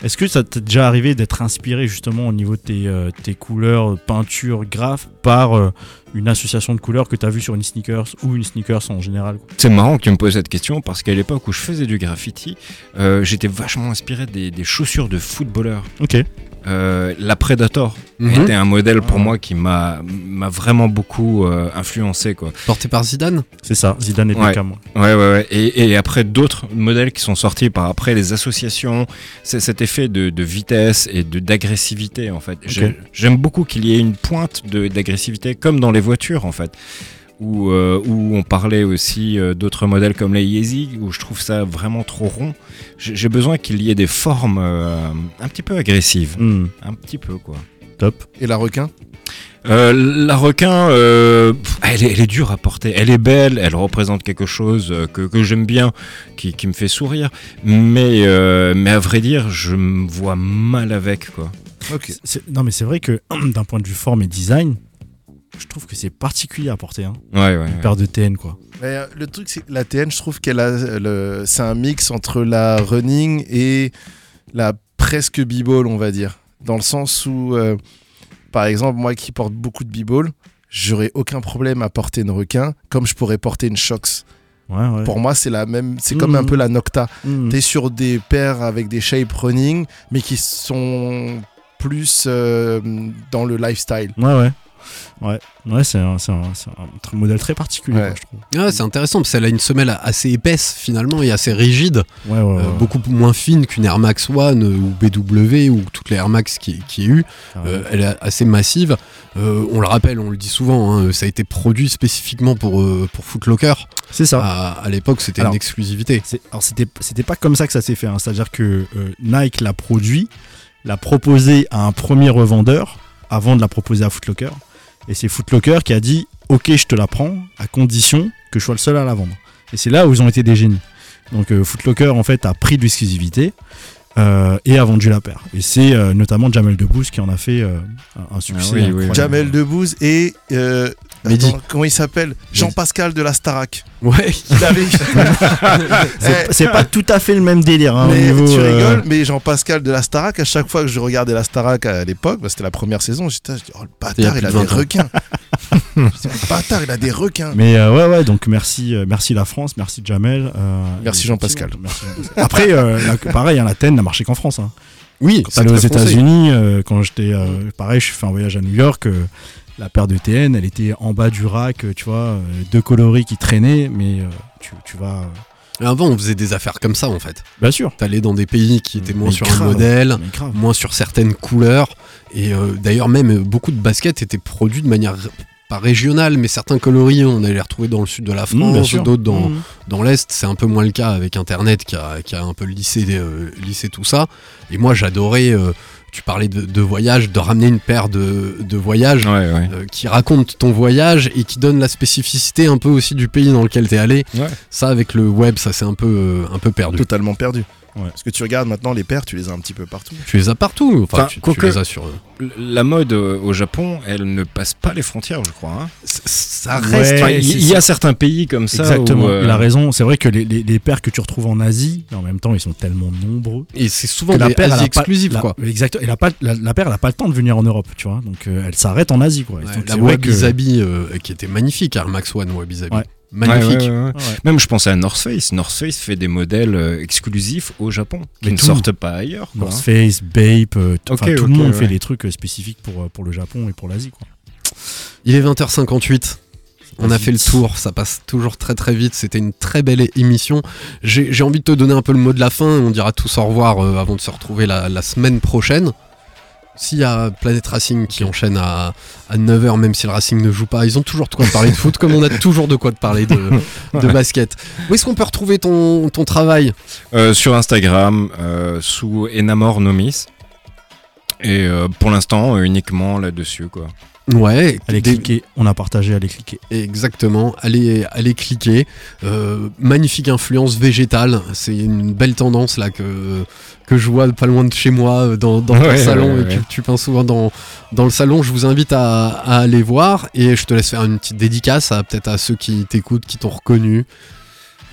Est-ce que ça t'est déjà arrivé d'être inspiré justement au niveau de tes, tes couleurs, peinture, graphes, par une association de couleurs que tu as vu sur une sneakers ou une sneakers en général C'est marrant que tu me poses cette question parce qu'à l'époque où je faisais du graffiti, euh, j'étais vachement inspiré des, des chaussures de footballeurs. Ok. Euh, la Predator Mhm. était un modèle pour moi qui m'a m'a vraiment beaucoup euh, influencé quoi. Porté par Zidane C'est ça, Zidane et Ouais. Beckham. ouais. Ouais ouais ouais. Et, et après d'autres modèles qui sont sortis par après les associations, c'est cet effet de, de vitesse et de d'agressivité en fait. J'ai- J'aime beaucoup qu'il y ait une pointe d'agressivité comme dans les voitures en fait. Où, euh, où on parlait aussi euh, d'autres modèles comme les Yeezy, où je trouve ça vraiment trop rond. J'ai besoin qu'il y ait des formes euh, un petit peu agressives. Hmm, Un petit peu, quoi. top. Et la requin? Euh, la requin, euh, elle, est, elle est dure à porter. Elle est belle, elle représente quelque chose que, que j'aime bien, qui, qui me fait sourire. Mais, euh, mais à vrai dire, je me vois mal avec, quoi. Non mais c'est vrai que d'un point de vue forme et design, je trouve que c'est particulier à porter. Hein. Ouais, ouais. Une paire de TN quoi. Mais, euh, le truc, c'est que la TN, je trouve qu'elle a. euh, le- C'est un mix entre la running et la presque b-ball, on va dire. Dans le sens où, euh, par exemple, moi qui porte beaucoup de b-ball, j'aurais aucun problème à porter une requin comme je pourrais porter une Shox. Ouais, ouais. Pour moi, c'est la même. C'est comme un Mhm. peu la Nocta. Hmm. T'es sur des paires avec des shapes running, mais qui sont plus euh, dans le lifestyle. Ouais, ouais. Ouais, ouais c'est un, c'est un- c'est un modèle très particulier, Ouais. je trouve. Ouais, c'est intéressant parce qu'elle a une semelle assez épaisse finalement et assez rigide, Ouais, ouais, ouais. euh, beaucoup moins fine qu'une Air Max One euh, ou BW ou toutes les Air Max qui, qui y a eu. Euh, elle est assez massive. Euh, on le rappelle, on le dit souvent, hein, ça a été produit spécifiquement pour, euh, pour Footlocker. c'est ça. À, à l'époque, c'était une exclusivité. Alors c'était c'était pas comme ça que ça s'est fait. hein. C'est-à-dire que euh, Nike l'a produit, l'a proposé à un premier revendeur avant de la proposer à Footlocker. Et c'est Footlocker qui a dit Ok, je te la prends à condition que je sois le seul à la vendre. Et c'est là où ils ont été des génies. Donc euh, Footlocker en fait a pris de l'exclusivité euh, et a vendu la paire. Et c'est euh, notamment Jamel Debbouze qui en a fait euh, un- succès. Ah oui, oui, incroyable. Jamel Debbouze et. Mehdi. attends, comment il s'appelle? Jean-Pascal de la Starac. Ouais, Il avait- C'est Eh, c'est pas tout à fait le même délire. hein, mais niveau, tu euh, rigoles, mais Jean-Pascal de la Starac, à chaque fois que je regardais la Starac à l'époque, bah, c'était la première saison, j'étais dis, oh le Il y a bâtard, il a de des 20 ans. requins. Le bâtard, il a des requins. Mais euh, ouais, ouais, donc merci, euh, merci la France, merci Jamel. euh, Merci Jean-Pascal. Après, euh, pareil, hein, la TEN n'a marché qu'en France. Hein. oui, Quand c'est t'allais aux. États-Unis, euh, quand j'étais, euh, pareil, je fais un voyage à New York. euh, la paire de TN, elle était en bas du rack, euh, tu vois, euh, deux coloris qui traînaient, mais euh, tu, tu vas. Avant, on faisait des affaires comme ça en fait. Bien sûr. T'allais dans des pays qui étaient moins Mais sur grave. un modèle, moins sur certaines couleurs. Et euh, d'ailleurs, même beaucoup de baskets étaient produits de manière pas régionale, mais certains coloris, on allait les retrouver dans le sud de la Mmh, France, d'autres dans, Mmh. dans l'Est. C'est un peu moins le cas avec Internet qui a, qui a un peu lissé, euh, lissé tout ça. Et moi, j'adorais, euh, tu parlais de, de voyage, de ramener une paire de, de voyages Ouais, ouais. euh, qui raconte ton voyage et qui donne la spécificité un peu aussi du pays dans lequel t'es allé. Ouais. Ça, avec le web, ça s'est un peu, euh, un peu perdu. Totalement perdu. Ouais. Parce que tu regardes maintenant les paires, tu les as un petit peu partout. Tu les as partout. Enfin, Enfin, tu, les as sur. La mode euh, au Japon, elle ne passe pas les frontières, je crois. hein. Ça Ouais, reste. Il il y, a certains pays comme ça. Exactement, où, euh, il a raison. C'est vrai que les, les, les paires que tu retrouves en Asie, en même temps, ils sont tellement nombreux. Et c'est souvent des paire, elle Asie a pas- exclusives, la- quoi. Exact. Et la, la, la paire, elle a pas le temps de venir en Europe, tu vois. Donc euh, elle s'arrête en Asie, quoi. Ouais, Donc, la c'est vrai Wabi que- Sabi, euh, qui était magnifique, Air Max One Wabi Sabi. Magnifique. Ouais, ouais, ouais, ouais. Ouais. Même je pensais à North Face. North Face fait des modèles euh, exclusifs au Japon qui ne sortent pas ailleurs. quoi, North hein. Face, Bape, euh, tout le monde ouais. fait des trucs euh, spécifiques pour, pour le Japon et pour l'Asie. Il est 20h58. On a fait le tour, ça passe toujours très très vite. C'était une très belle émission. J'ai j'ai envie de te donner un peu le mot de la fin. On dira tous au revoir avant de se retrouver la, la semaine prochaine. S'il y a Planet Racing qui enchaîne à, à 9h, même si le Racing ne joue pas, ils ont toujours de quoi parler de foot, comme on a toujours de quoi te parler de, de basket. Où est-ce qu'on peut retrouver ton, ton travail Euh, sur Instagram, euh, sous Enamor Nomis. Et euh, pour l'instant, uniquement là-dessus. quoi. Ouais, Allez des- cliquer, on a partagé, allez cliquer. Exactement, allez, allez cliquer. Euh, magnifique influence végétale, c'est une belle tendance là que, que je vois pas loin de chez moi euh, dans, dans Ouais, ton salon ouais, et que tu peins souvent dans, dans le salon. Je vous invite à, à aller voir et je te laisse faire une petite dédicace à peut-être à ceux qui t'écoutent, qui t'ont reconnu,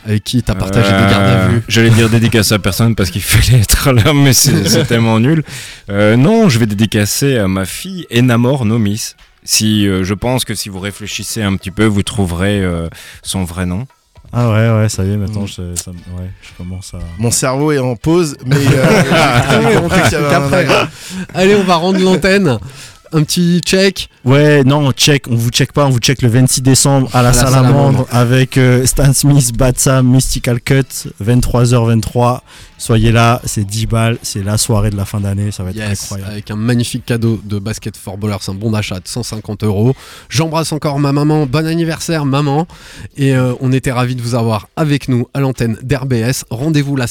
avec qui t'as partagé des gardes à Euh, vue. J'allais dire dédicace à personne parce qu'il fallait être là, mais c'est c'est tellement nul. Euh, non, je vais dédicacer à ma fille Enamor Nomis. Si euh, je pense que si vous réfléchissez un petit peu, vous trouverez euh, son vrai nom. Ah ouais, ouais, ça y est, maintenant Mm. je, ça, me- ouais, je commence à. Mon cerveau est en pause, mais euh, Allez, on va rendre l'antenne. Un petit check. Ouais, non, on check, on vous check pas, on vous check le 26 décembre à la, À la Salamandre, Salamandre. avec euh, Stan Smith, Batsa, Mystical Cut, 23h23. Soyez là, c'est 10 balles, c'est la soirée de la fin d'année, ça va être Yes, incroyable. avec un magnifique cadeau de basket for ballers, un bon d'achat de 150 euros. J'embrasse encore ma maman, bon anniversaire maman. Et euh, on était ravis de vous avoir avec nous à l'antenne d'RBS. Rendez-vous la